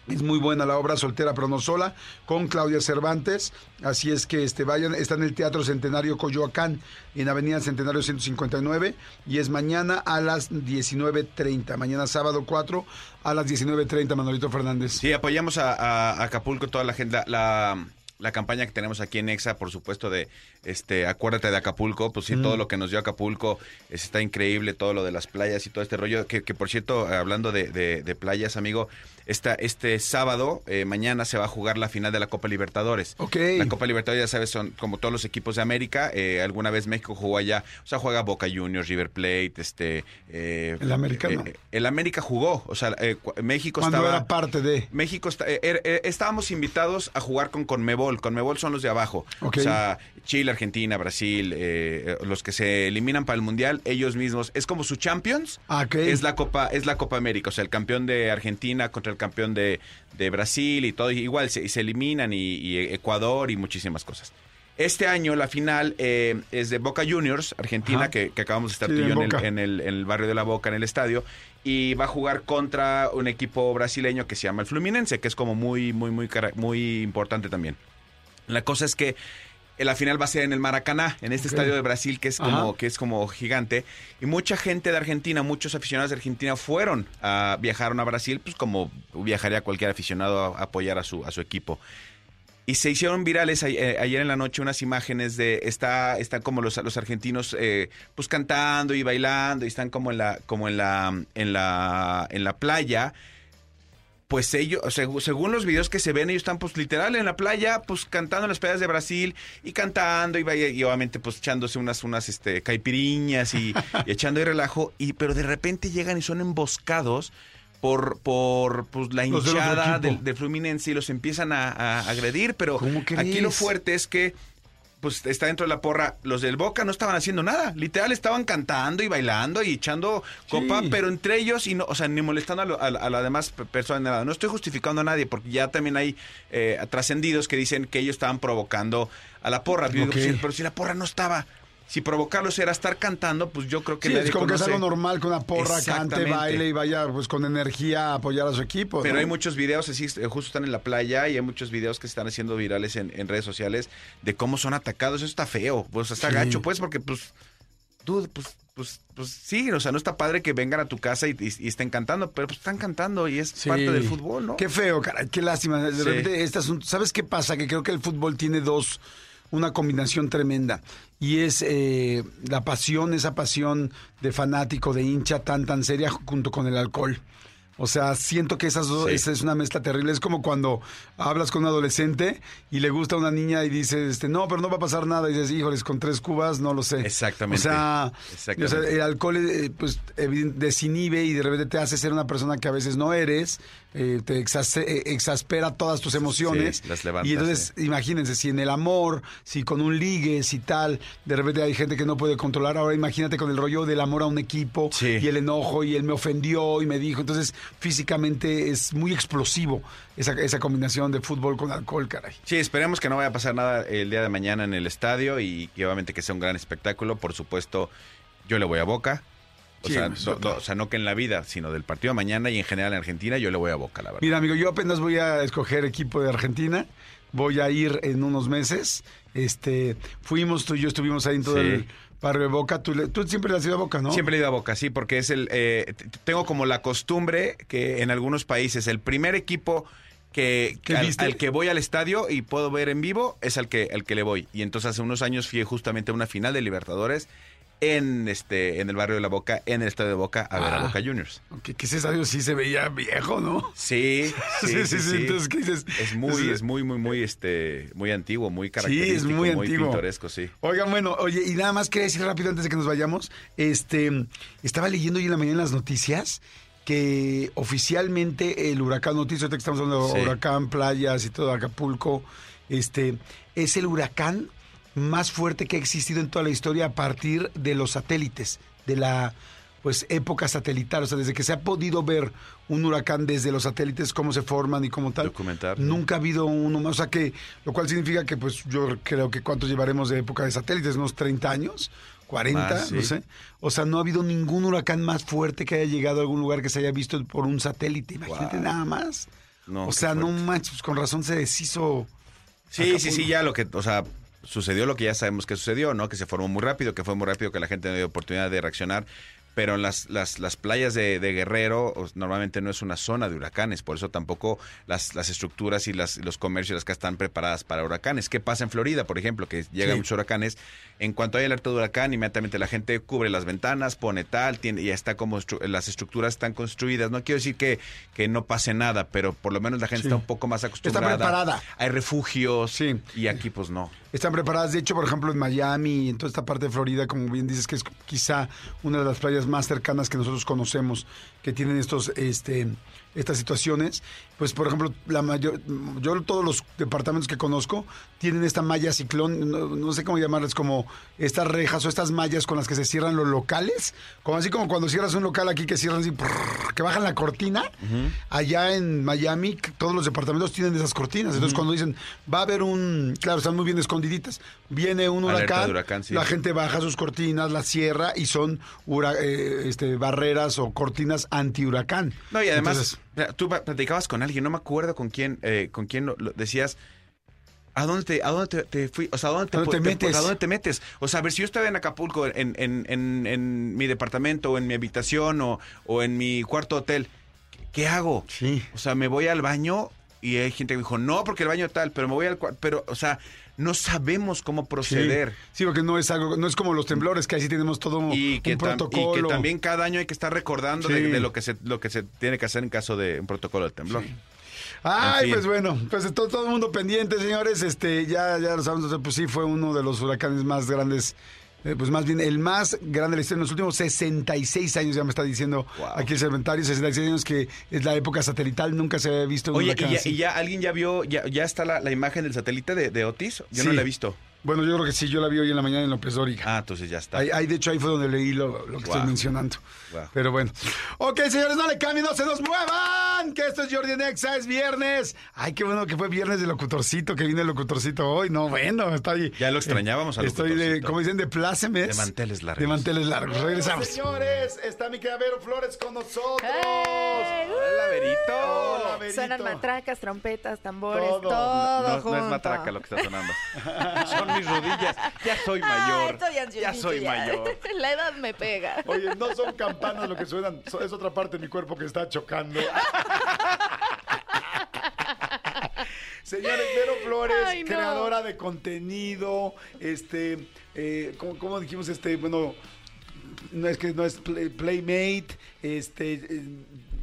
Es muy buena la obra Soltera pero no sola con Claudia Cervantes. Así es que este vayan, está en el Teatro Centenario Coyoacán en Avenida Centenario 159 y es mañana a las 19:30, mañana sábado 4 a las 19:30 Manolito Fernández. Sí, apoyamos a, Acapulco, toda la gente, la, la, campaña que tenemos aquí en Exa, por supuesto, de este acuérdate de Acapulco, pues sí, Mm. todo lo que nos dio Acapulco es- está increíble, todo lo de las playas y todo este rollo, que, que por cierto, hablando de, de- de playas, amigo, esta, este sábado, eh, mañana se va a jugar la final de la Copa Libertadores. Ok. La Copa Libertadores, ya sabes, son como todos los equipos de América, eh, alguna vez México jugó allá, o sea, juega Boca Juniors, River Plate, este... eh, El América no. eh, el América jugó, o sea, México Cuando estaba... era parte de México está- eh, er- eh, estábamos invitados a jugar con Conmebol. Conmebol son los de abajo. O sea, Chile, Argentina, Brasil, eh, eh, los que se eliminan para el mundial, ellos mismos. Es como su Champions. Ah. Es la Copa, es la Copa América. O sea, el campeón de Argentina contra el campeón de, de Brasil y todo. Igual se, se eliminan y, y Ecuador y muchísimas cosas. Este año la final eh, es de Boca Juniors, Argentina, que, que acabamos de estar Sí, tú y en yo en el, en el- en el barrio de la Boca, en el estadio, y va a jugar contra un equipo brasileño que se llama el Fluminense, que es como muy, muy, muy, muy importante también. La cosa es que la final va a ser en el Maracaná, en este estadio de Brasil que es como Ajá. que es como gigante y mucha gente de Argentina, muchos aficionados de Argentina fueron a viajaron a Brasil, pues como viajaría cualquier aficionado a, a apoyar a su a su equipo. Y se hicieron virales a- eh, ayer en la noche unas imágenes de está están como los, los argentinos eh, pues cantando y bailando y están como en la como en la en la en la playa pues ellos, seg- según los videos que se ven, ellos están pues literal en la playa, pues cantando en las playas de Brasil y cantando y, obviamente pues echándose unas, unas este, caipiriñas y, (laughs) y echando y relajo, y pero de repente llegan y son emboscados por, por pues, la hinchada del, del Fluminense y los empiezan a, a agredir, pero ¿Cómo aquí lo fuerte es que pues está dentro de la porra. Los del Boca no estaban haciendo nada. Literal estaban cantando y bailando y echando copa, Sí. pero entre ellos y no, o sea, ni molestando a, lo- a, a las demás pe- personas. ni Nada. No estoy justificando a nadie porque ya también hay eh, trascendidos que dicen que ellos estaban provocando a la porra. Digo. "Sí, pero si la porra no estaba. Si provocarlos era estar cantando, pues yo creo que Sí, nadie es como que es algo normal que una porra cante, baile y vaya pues con energía a apoyar a su equipo. Pero ¿no? hay muchos videos, así, eh, justo están en la playa y hay muchos videos que se están haciendo virales en, en redes sociales de cómo son atacados. Eso está feo, pues está Sí. gacho, pues, porque pues, dude, pues, pues, pues sí, o sea, no está padre que vengan a tu casa y, y- y estén cantando, pero pues están cantando y es Sí. parte del fútbol, ¿no? Qué feo, caray, qué lástima. De Sí. repente, este asunto, ¿sabes qué pasa? Que creo que el fútbol tiene dos, una combinación tremenda. Y es eh, la pasión, esa pasión de fanático, de hincha tan, tan seria junto con el alcohol. O sea, siento que esas dos, Sí. esa es una mezcla terrible. Es como cuando hablas con un adolescente y le gusta una niña y dices, este, no, pero no va a pasar nada. Y dices, híjoles, con tres cubas, no lo sé. Exactamente. O sea, Exactamente. o sea, el alcohol, eh, pues, desinhibe y de repente te hace ser una persona que a veces no eres, eh, te eh, exaspera todas tus emociones. Sí, las levantas, y entonces, imagínense, si en el amor, si con un ligue, si tal, de repente hay gente que no puede controlar. Ahora imagínate con el rollo del amor a un equipo y el enojo y él me ofendió y me dijo. Entonces, físicamente es muy explosivo esa, esa combinación de fútbol con alcohol, caray. Sí, esperemos que no vaya a pasar nada el día de mañana en el estadio y, y obviamente que sea un gran espectáculo. Por supuesto, yo le voy a Boca. O, Sí, sea, no, o sea, no que en la vida, sino del partido de mañana y en general en Argentina, yo le voy a Boca, la verdad. Mira, amigo, yo apenas voy a escoger equipo de Argentina. Voy a ir en unos meses. Este, fuimos, tú y yo estuvimos ahí en todo Sí. el barrio de Boca. Tú, le- tú siempre le has ido a Boca, ¿no? Siempre he ido a Boca, sí, porque es el. eh, tengo como la costumbre que en algunos países el primer equipo que, ¿Que al que voy al estadio y puedo ver en vivo es al que, al que le voy. Y entonces hace unos años fui justamente a una final de Libertadores en este en el barrio de la Boca, en el estadio de Boca, a ver a Ah. Boca Juniors. Que, que ese estadio sí se veía viejo, ¿no? Sí, (laughs) sí, Sí, sí, sí, sí, sí. entonces, ¿qué dices? Es muy, Es- muy, muy, muy, este, muy antiguo, muy Sí, característico, es muy antiguo. pintoresco, sí. Oigan, bueno, oye, y nada más quería decir rápido antes de que nos vayamos, este, estaba leyendo hoy en la mañana en las noticias que oficialmente el huracán noticia, ahorita que estamos hablando de Sí. huracán, playas y todo Acapulco, este, es el huracán más fuerte que ha existido en toda la historia a partir de los satélites, de la pues época satelital, o sea, desde que se ha podido ver un huracán desde los satélites, cómo se forman y cómo tal. Documentar. Nunca ha habido uno más, o sea que, lo cual significa que pues yo creo que cuántos llevaremos de época de satélites, unos 30 años, 40, Más, no sí. sé. O sea, no ha habido ningún huracán más fuerte que haya llegado a algún lugar que se haya visto por un satélite, imagínate Wow. nada más. No, o sea, no manches, pues, con razón se deshizo. Sí, sí, sí, Acapulco. ya lo que, o sea, sucedió lo que ya sabemos que sucedió, ¿no? Que se formó muy rápido, que fue muy rápido, que la gente no dio oportunidad de reaccionar. Pero en las, las, las playas de, de Guerrero normalmente no es una zona de huracanes, por eso tampoco las, las estructuras y las, los comercios las que están preparadas para huracanes. ¿Qué pasa en Florida, por ejemplo? Que llegan Sí. muchos huracanes. En cuanto hay alerta de huracán, inmediatamente la gente cubre las ventanas, pone tal, tiene, y ya está como las estructuras están construidas. No quiero decir que, que no pase nada, pero por lo menos la gente Sí. está un poco más acostumbrada. preparada. Hay refugios Sí. y aquí pues no. Están preparadas, de hecho, por ejemplo, en Miami en toda esta parte de Florida, como bien dices, que es quizá una de las playas más cercanas que nosotros conocemos, que tienen estos, este, estas situaciones. Pues, por ejemplo, la mayor, yo todos los departamentos que conozco tienen esta malla ciclón, no, no sé cómo llamarles, como estas rejas o estas mallas con las que se cierran los locales, como así como cuando cierras un local aquí que cierran así, prrr, que bajan la cortina. Allá en Miami, todos los departamentos tienen esas cortinas. Entonces, cuando dicen, va a haber un. Claro, están muy bien escondiditas. Viene un huracán, de huracán, sí. la gente baja sus cortinas, las cierra y son hura- eh, este, barreras o cortinas anti-huracán. No, y además, Entonces, tú platicabas con alguien, no me acuerdo con quién, eh, con quién lo, lo decías. ¿A dónde te, a dónde te, te fui? O sea, ¿a dónde te, ¿A dónde te pu- metes? ¿A dónde te metes? O sea, a ver, si yo estaba en Acapulco, en, en, en, en mi departamento, o en mi habitación, o, o en mi cuarto hotel, ¿qué, qué hago? Sí. O sea, me voy al baño y hay gente que dijo, no, porque el baño tal, pero me voy al cuarto. Pero, o sea, no sabemos cómo proceder. Sí, sí, porque no es algo, no es como los temblores, que ahí sí tenemos todo Y que, un tam- y protocolo. que también cada año hay que estar recordando de, Sí. de lo que se lo que se tiene que hacer en caso de un protocolo de temblor. Ay, En fin. pues bueno, pues todo, todo el mundo pendiente, señores. Este, ya, ya lo sabemos, pues sí, fue uno de los huracanes más grandes. Eh, pues más bien el más grande de la historia en los últimos 66 años, ya me está diciendo aquí el serventario, 66 años que es la época satelital, nunca se había visto Oye, ¿y ya, y ya alguien ya vio, ya, ya está la, la imagen del satélite de, de Otis? Yo no la he visto. Bueno, yo creo que sí, yo la vi hoy en la mañana en López Dóriga. Ah, entonces ya está. Ahí, ahí, de hecho, ahí fue donde leí lo, lo que estoy Guau. mencionando. Pero bueno. Ok, señores, no le cambien, no se nos muevan. Que esto es Jordi Nexa, es viernes. Ay, qué bueno que fue viernes de locutorcito, que viene el locutorcito hoy. No, bueno, está ahí. Ya lo extrañábamos al Estoy de, como dicen, de plácemes. De manteles largos. De manteles largos. Regresamos. Señores, está mi querida Vero Flores con nosotros. Hola, Verito. Hola, Verito. Suenan matracas, trompetas, tambores, Todo. todo, No, no es matraca lo que está sonando. (laughs) Son mis rodillas. Ya soy mayor. Estoy ya soy mayor. (laughs) La edad me pega. Oye, no son campanas lo que suenan, es otra parte de mi cuerpo que está chocando. (laughs) Señores, Vero Flores, Ay, no. creadora de contenido, este, eh, ¿cómo, cómo dijimos? Este, bueno, no es que no es play- Playmate, este, eh,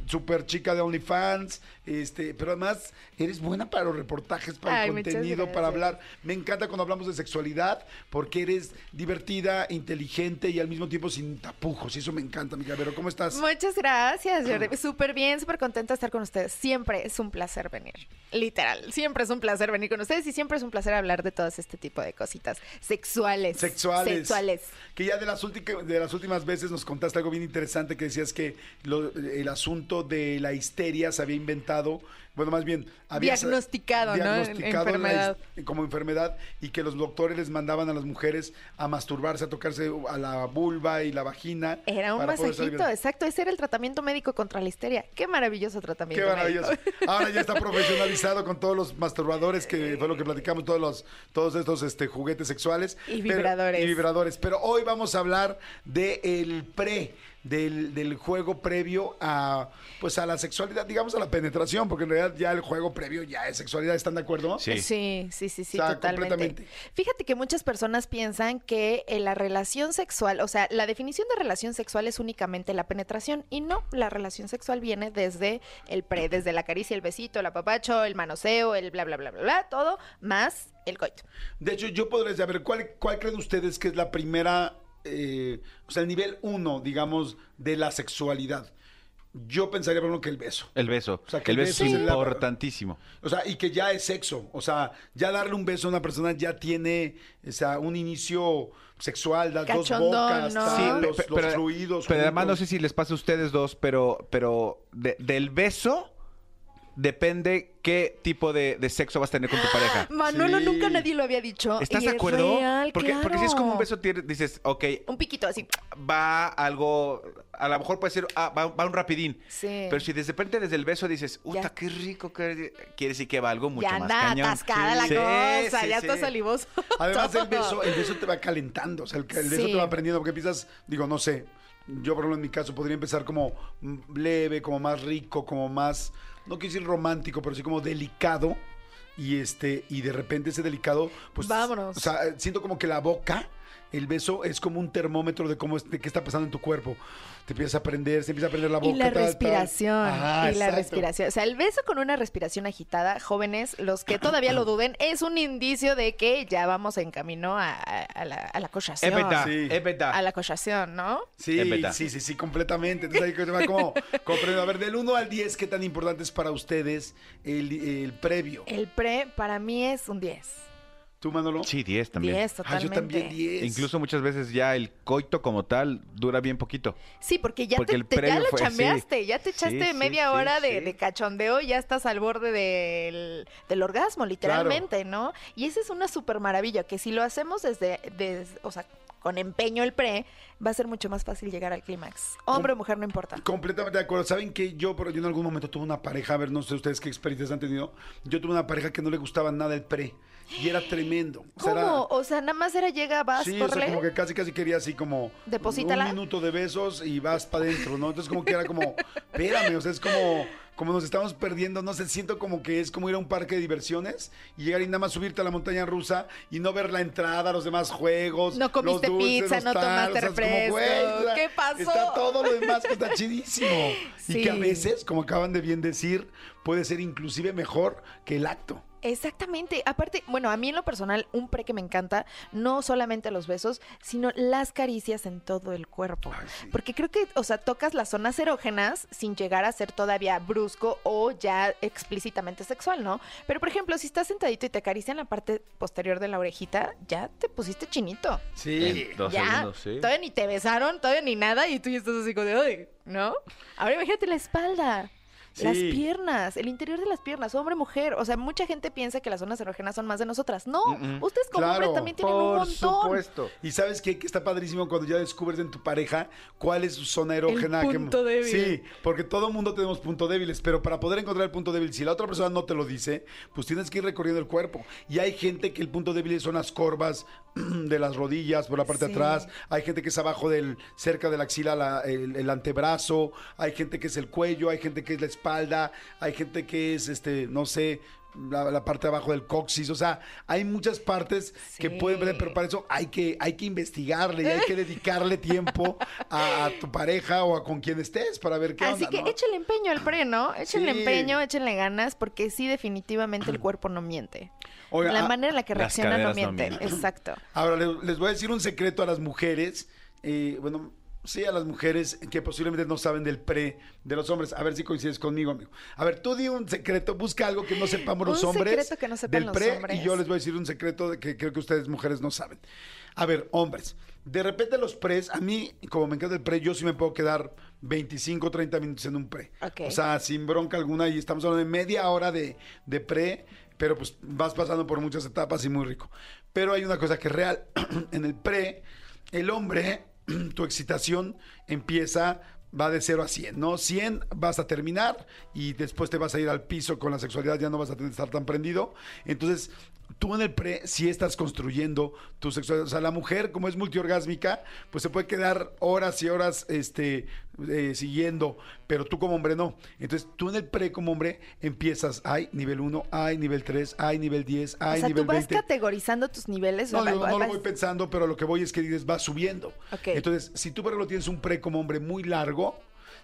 super chica de OnlyFans, este, pero además eres buena para los reportajes, para Ay, el contenido, para hablar. Me encanta cuando hablamos de sexualidad porque eres divertida, inteligente y al mismo tiempo sin tapujos. Y eso me encanta, amiga. Pero ¿cómo estás? Muchas gracias, Jordi. Súper bien, súper contenta de estar con ustedes. Siempre es un placer venir. Literal, siempre es un placer venir con ustedes y siempre es un placer hablar de todo este tipo de cositas sexuales. Sexuales. Sexuales. Que ya de las, últimas de las últimas veces nos contaste algo bien interesante que decías que lo- el asunto de la histeria se había inventado, Estado bueno, más bien había Diagnosticado, ¿no? diagnosticado la Enfermedad. como enfermedad y que los doctores les mandaban a las mujeres a masturbarse, a tocarse a la vulva y la vagina. Era un masajito, exacto. Ese era el tratamiento médico contra la histeria. Qué maravilloso tratamiento. Qué maravilloso. médico. Ahora ya está profesionalizado con todos los masturbadores, que fue lo que platicamos, todos los, todos estos este, juguetes sexuales. Y Pero- vibradores. y vibradores. Pero hoy vamos a hablar del pre, del, del juego previo a pues a la sexualidad, digamos a la penetración, porque en realidad ya el juego previo ya es sexualidad, ¿están de acuerdo? Sí, sí, sí, sí, O sea, totalmente. completamente. Fíjate que muchas personas piensan que eh, la relación sexual, o sea, la definición de relación sexual es únicamente la penetración y no, la relación sexual viene desde el pre, desde la caricia, el besito, el apapacho, el manoseo, el bla, bla, bla, bla, bla, todo, más el coito. De hecho, yo podría saber, ¿cuál, cuál creen ustedes que es la primera, eh, o sea, el nivel uno, digamos, de la sexualidad? Yo pensaría, por ejemplo, que el beso. El beso. O sea, que el el beso beso es la- importantísimo. O sea, y que ya es sexo. O sea, ya darle un beso a una persona ya tiene, o sea, un inicio sexual, las dos bocas, ¿no? tal, Sí, los, pe- los pero, fluidos. pero además no sé si les pasa a ustedes dos, pero, pero de- del beso depende qué tipo de, de sexo vas a tener con tu pareja. (gasps) Manolo, Sí. nunca nadie lo había dicho. ¿Estás y de es acuerdo? real, porque, porque si es como un claro. beso, dices, ok, Un piquito así. va algo, a lo mejor puede ser, ah, va, va un rapidín. Sí. Pero si de repente desde el beso dices. ¡Uta, qué rico! Qué... Quiere decir que va algo mucho ya más anda cañón. atascada la cosa, sí, ya sí. está salivoso. (laughs) Además, el beso, el beso te va calentando. O sea, el, el beso Sí. te va aprendiendo. Porque empiezas, digo, no sé. Yo, por ejemplo, en mi caso, podría empezar como leve, como más rico, como más, no quiero decir romántico, pero sí como delicado. Y este, y de repente ese delicado, pues. Vámonos. O sea, siento como que la boca, el beso es como un termómetro de cómo es- de qué está pasando en tu cuerpo. Te empiezas a prender, se empieza a prender la boca. Y la tal, tal. respiración. Ajá, y la respiración. O sea, el beso con una respiración agitada, jóvenes, los que todavía lo duden, es un indicio de que ya vamos en camino a, a- a la, a la cochación. Es verdad, Sí. es verdad. A la cochación, ¿no? Sí, sí, sí, sí, completamente. Entonces ahí como. A ver, del 1 al 10, ¿qué tan importante es para ustedes el, el previo? El pre para mí es un 10. ¿Tú, Manolo? Sí, 10 también. 10 Ah, totalmente. yo también 10. Incluso muchas veces ya el coito como tal dura bien poquito. Sí, porque ya, Porque te, el te- ya lo fue- chambeaste, sí. ya te echaste Sí, media sí, hora de, sí. de cachondeo y ya estás al borde del, del orgasmo, literalmente, ¿no? Y esa es una súper maravilla, que si lo hacemos desde, des- o sea, con empeño el pre, va a ser mucho más fácil llegar al clímax. Hombre o mujer, no importa. Completamente de acuerdo. ¿Saben que yo, pero yo en algún momento tuve una pareja, a ver, no sé ustedes qué experiencias han tenido. Yo tuve una pareja que no le gustaba nada el pre. Y era tremendo. O sea, era- ¿Cómo? O sea, nada más era llega, vas, Sí, o sea, como que casi casi quería así como Deposítala. un minuto de besos y vas para adentro, ¿no? Entonces como que era como, espérame, o sea, es como, como nos estamos perdiendo, no sé, siento como que es como ir a un parque de diversiones y llegar y nada más subirte a la montaña rusa y no ver la entrada, los demás juegos. No comiste los dulces, pizza, los no tomaste tacos, o sea, es como, güey, refresco. o sea, ¿Qué pasó? Está todo lo demás que está chidísimo. Y que a veces, como acaban de bien decir, puede ser inclusive mejor que el acto. Exactamente. Aparte, bueno, a mí en lo personal, un pre que me encanta, no solamente los besos, sino las caricias en todo el cuerpo. Porque creo que, o sea, tocas las zonas erógenas sin llegar a ser todavía brusco o ya explícitamente sexual, ¿no? Pero, por ejemplo, si estás sentadito y te acarician la parte posterior de la orejita, ya te pusiste chinito. Sí. En dos ya, segundos, sí. todavía ni te besaron, todavía ni nada, y tú ya estás así como de, ¿no? Ahora imagínate la espalda. Las piernas, el interior de las piernas, hombre, mujer. O sea, mucha gente piensa que las zonas erógenas son más de nosotras. No, ustedes como Claro. hombres también tienen un montón. Y sabes qué? que está padrísimo cuando ya descubres en tu pareja cuál es su zona erógena. que- punto débil. Sí, porque todo mundo tenemos puntos débiles, pero para poder encontrar el punto débil, si la otra persona no te lo dice, pues tienes que ir recorriendo el cuerpo. Y hay gente que el punto débil son las corvas (clears throat) de las rodillas, por la parte de atrás. Hay gente que es abajo del, cerca de la axila, la- el, el antebrazo. Hay gente que es el cuello, hay gente que es la espalda, hay gente que es, este, no sé, la, la parte de abajo del coxis, o sea, hay muchas partes que pueden ver, pero para eso hay que, hay que investigarle y hay que dedicarle tiempo a, a tu pareja o a con quien estés para ver qué Así onda, que ¿no? échenle empeño al pre, ¿no? Échenle Sí. empeño, échenle ganas, porque sí, definitivamente el (clears throat) cuerpo no miente. Oiga, la ah, manera en la que reacciona no miente. Exacto. Ahora le- les voy a decir un secreto a las mujeres, eh, bueno, sí a las mujeres que posiblemente no saben del pre de los hombres. A ver si coincides conmigo, amigo. A ver, tú di un secreto, busca algo que no sepamos los Un hombres secreto que no sepan del los pre hombres. y yo les voy a decir un secreto de que creo que ustedes mujeres no saben. A ver, hombres, de repente los pres, a mí como me encanta el pre, yo sí me puedo quedar 25, 30 minutos en un pre. O sea, sin bronca alguna y estamos hablando de media hora de, de pre, pero pues vas pasando por muchas etapas y muy rico. Pero hay una cosa que es real. (clears throat) en el pre, el hombre, (clears throat) tu excitación empieza, va de 0 a 100, ¿no? 100 vas a terminar y después te vas a ir al piso con la sexualidad, ya no vas a tener estar tan prendido. Entonces, tú en el pre sí estás construyendo tu sexualidad. O sea, la mujer, como es multiorgásmica, pues se puede quedar horas y horas este, eh, siguiendo, pero tú como hombre no. Entonces, tú en el pre como hombre empiezas, hay nivel 1, hay nivel 3, hay nivel 10, hay o sea, nivel tú vas 20. categorizando tus niveles. No, o sea, yo va- no lo voy pensando, pero lo que voy es que dices, va subiendo. Ok. Entonces, si tú, por ejemplo, tienes un pre como hombre muy largo,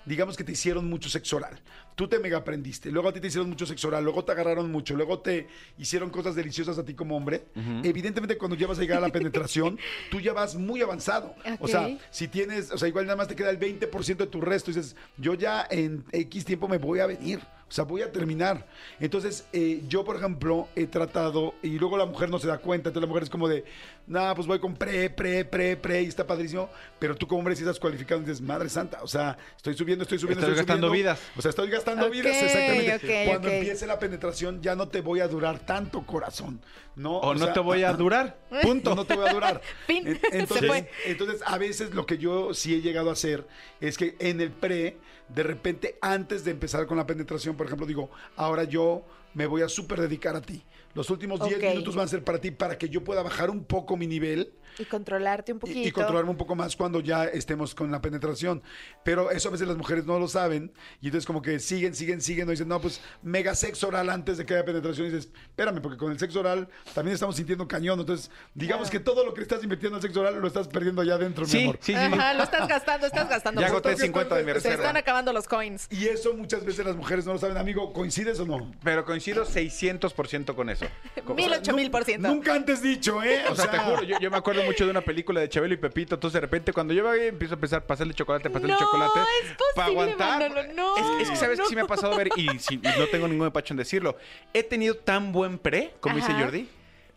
digamos que te hicieron mucho sexo oral. Tú te mega aprendiste, luego a ti te hicieron mucho sexo oral, luego te agarraron mucho, luego te hicieron cosas deliciosas a ti como hombre. Evidentemente, cuando ya vas a llegar a la penetración, (laughs) tú ya vas muy avanzado. O sea, si tienes, o sea, igual nada más te queda el 20% de tu resto y dices, yo ya en X tiempo me voy a venir. O sea, voy a terminar. Entonces, eh, yo, por ejemplo, he tratado, y luego la mujer no se da cuenta, entonces la mujer es como de, nada, pues voy con pre, pre, pre, pre, y está padrísimo, pero tú como hombre si estás cualificado y dices, madre santa, o sea, estoy subiendo, estoy subiendo, Estás estoy gastando subiendo". vidas. O sea, estoy gastando vidas, exactamente. Cuando empiece la penetración ya no te voy a durar tanto, corazón. No, O no sea, te voy a durar. Punto. No te voy a durar. (laughs) Fin. Entonces, fue. entonces, a veces lo que yo sí he llegado a hacer es que en el pre, de repente, antes de empezar con la penetración, por ejemplo, digo, ahora yo me voy a súper dedicar a ti. Los últimos 10 Ok. minutos van a ser para ti, para que yo pueda bajar un poco mi nivel Y controlarte un poquito. y, controlarme un poco más cuando ya estemos con la penetración. Pero eso a veces las mujeres no lo saben y entonces como que siguen, siguen, siguen, no dicen, no, pues mega sexo oral antes de que haya penetración y dices, espérame, porque con el sexo oral también estamos sintiendo cañón. Entonces, digamos que todo lo que estás invirtiendo al sexo oral lo estás perdiendo allá adentro, mi Sí, amor. sí, sí. Ajá, lo estás gastando, estás gastando. Ya agoté Entonces, 50 de mi pues, Se reserva. están acabando los coins. Y eso muchas veces las mujeres no lo saben. Amigo, ¿coincides o no? Pero coincido 600% con eso. (laughs) Mil, ocho mil por ciento. Nunca antes dicho, ¿eh? O sea, te juro, yo, yo me acuerdo mucho de una película de Chabelo y Pepito. Entonces, de repente, cuando yo voy, empiezo a pensar, pasarle chocolate, pasarle No, chocolate. es posible, Para aguantar. Manolo, no, es, es que, ¿sabes no. que sí me ha pasado a ver? Y, si- y no tengo ningún empacho en decirlo. He tenido tan buen pre, como dice. Jordi,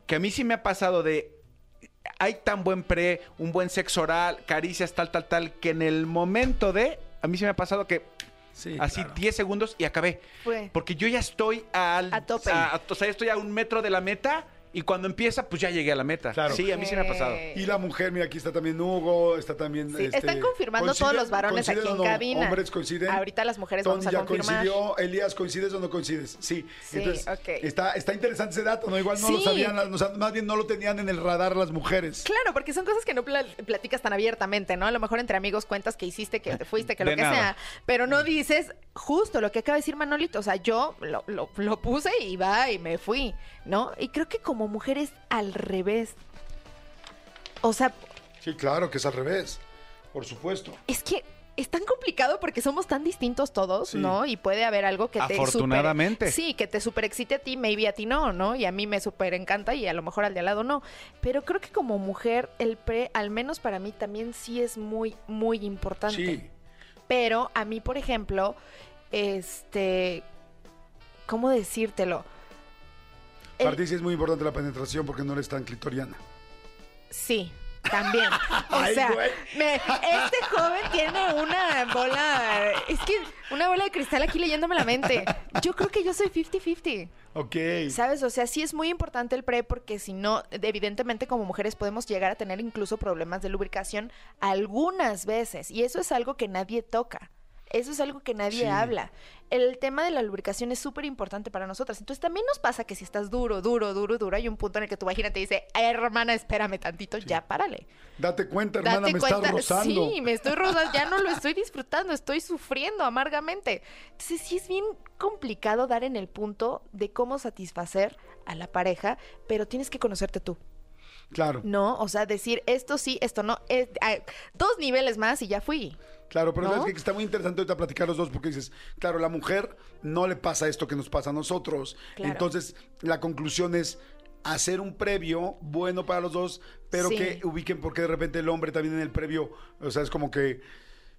que a mí sí me ha pasado de. Hay tan buen pre, un buen sexo oral, caricias, tal, tal, tal, que en el momento de. A mí sí me ha pasado que. Sí, así claro. 10 segundos y acabé. Fue. Porque yo ya estoy al, A tope. o sea, ya estoy a un metro de la meta y cuando empieza, pues ya llegué a la meta. Claro. Sí, a mí sí me ha pasado. Y la mujer, mira, aquí está también Hugo, está también... Sí, este, están confirmando todos ¿coinciden- los varones aquí en no? cabina. Hombres coinciden. Ahorita las mujeres Tony vamos a ya confirmar. coincidió. Elías, ¿coincides o no coincides? Sí. Sí, Entonces, está, está interesante ese dato, ¿no? Igual no lo sabían, las- o sea, más bien no lo tenían en el radar las mujeres. Claro, porque son cosas que no pla- platicas tan abiertamente, ¿no? A lo mejor entre amigos cuentas que hiciste, que te fuiste, que lo que nada. sea, pero no dices justo lo que acaba de decir Manolito. O sea, yo lo, lo- lo puse y va y me fui, ¿no? Y creo que como mujer es al revés. O sea, Sí, claro, que es al revés. Por supuesto. es que es tan complicado porque somos tan distintos todos, Sí. ¿no? Y puede haber algo que te Afortunadamente. super- sí, que te super excite a ti, maybe a ti no, ¿no? Y a mí me super encanta y a lo mejor al de al lado no. Pero creo que como mujer el pre, al menos para mí también sí es muy muy importante. Sí. Pero a mí, por ejemplo, este ¿cómo decírtelo? El- Para ti sí es muy importante la penetración porque no eres tan clitoriana. Sí, también. (laughs) O sea, me- este joven tiene una bola, es que una bola de cristal aquí leyéndome la mente. Yo creo que yo soy 50-50. Ok. ¿Sabes? O sea, sí es muy importante el pre porque si no, evidentemente como mujeres podemos llegar a tener incluso problemas de lubricación algunas veces y eso es algo que nadie toca. Eso es algo que nadie Sí. habla. El tema de la lubricación es súper importante para nosotras. Entonces también nos pasa que si estás duro, duro, duro, duro, hay un punto en el que tu vagina te dice, "Ay, hermana, espérame tantito, ya párale. Date cuenta, hermana, Date me cuenta, estás rozando. sí, me estoy rozando, ya no lo estoy disfrutando, estoy sufriendo amargamente. Entonces sí es bien complicado dar en el punto de cómo satisfacer a la pareja, pero tienes que conocerte tú. Claro. No, o sea, decir esto sí, esto no, es, dos niveles más y ya fui. Claro, pero ¿No? es que está muy interesante ahorita platicar los dos porque dices, claro, la mujer no le pasa esto que nos pasa a nosotros. Claro. Entonces, la conclusión es hacer un previo bueno para los dos, pero Sí. que ubiquen porque de repente el hombre también en el previo, o sea, es como que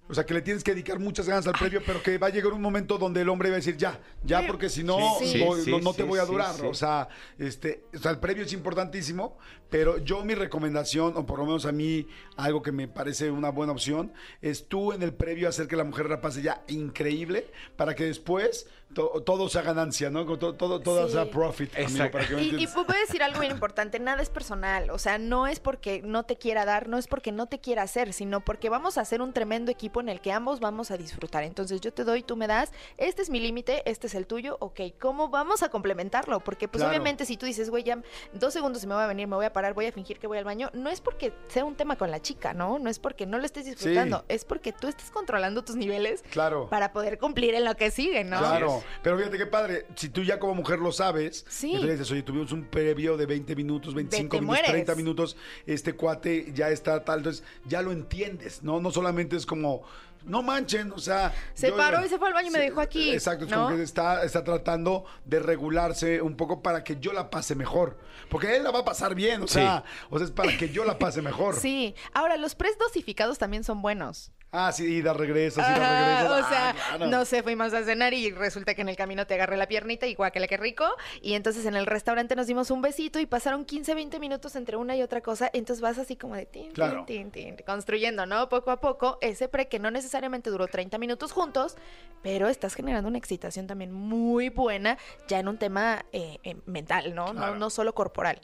o sea, que le tienes que dedicar muchas ganas al previo, pero que va a llegar un momento donde el hombre va a decir, ya, ya, porque si no, Sí. no, Sí, no- sí, no te sí, voy a durar. O sea, este, o sea, el previo es importantísimo, pero yo mi recomendación, o por lo menos a mí, algo que me parece una buena opción, es tú en el previo hacer que la mujer la pase ya increíble, para que después to- todo sea ganancia, ¿no? Todo, todo, todo Sí. sea profit. amigo, Exacto. para que me Y, y a decir algo bien importante, nada es personal, o sea, no es porque no te quiera dar, no es porque no te quiera hacer, sino porque vamos a hacer un tremendo equipo en el que ambos vamos a disfrutar. Entonces yo te doy, tú me das, este es mi límite, este es el tuyo, ok, ¿cómo vamos a complementarlo? Porque pues Claro. obviamente si tú dices, güey, ya dos segundos y me voy a venir, me voy a parar, voy a fingir que voy al baño, no es porque sea un tema con la chica, ¿no? No es porque no lo estés disfrutando, es porque tú estés controlando tus niveles Claro. para poder cumplir en lo que sigue, ¿no? Claro, pero fíjate qué padre, si tú ya como mujer lo sabes, Sí. entonces le dices, oye, tuvimos un previo de 20 minutos, 25 te minutos, mueres. 30 minutos, este cuate ya está tal, entonces ya lo entiendes, ¿no? No solamente es como, no manchen, o sea... Se yo- paró y se fue al baño y me dejó aquí, Exacto, es ¿no? como que está, está tratando de regularse un poco para que yo la pase mejor, porque él la va a pasar bien, o Sí. sea, o sea, es para que yo la pase mejor. (laughs) Sí, ahora los pres dosificados también son buenos. Ah, sí, y da regresas, y da Ajá, regresas. o Ah, sea, claro. no sé, fuimos a cenar y resulta que en el camino te agarré la piernita y guácala qué rico. Y entonces en el restaurante nos dimos un besito y pasaron 15, 20 minutos entre una y otra cosa. Entonces vas así como de tin, tin, Claro. tin, tin, construyendo, ¿no? Poco a poco ese pre que no necesariamente duró 30 minutos juntos, pero estás generando una excitación también muy buena ya en un tema eh, eh, mental, ¿no? Claro. No, no solo corporal.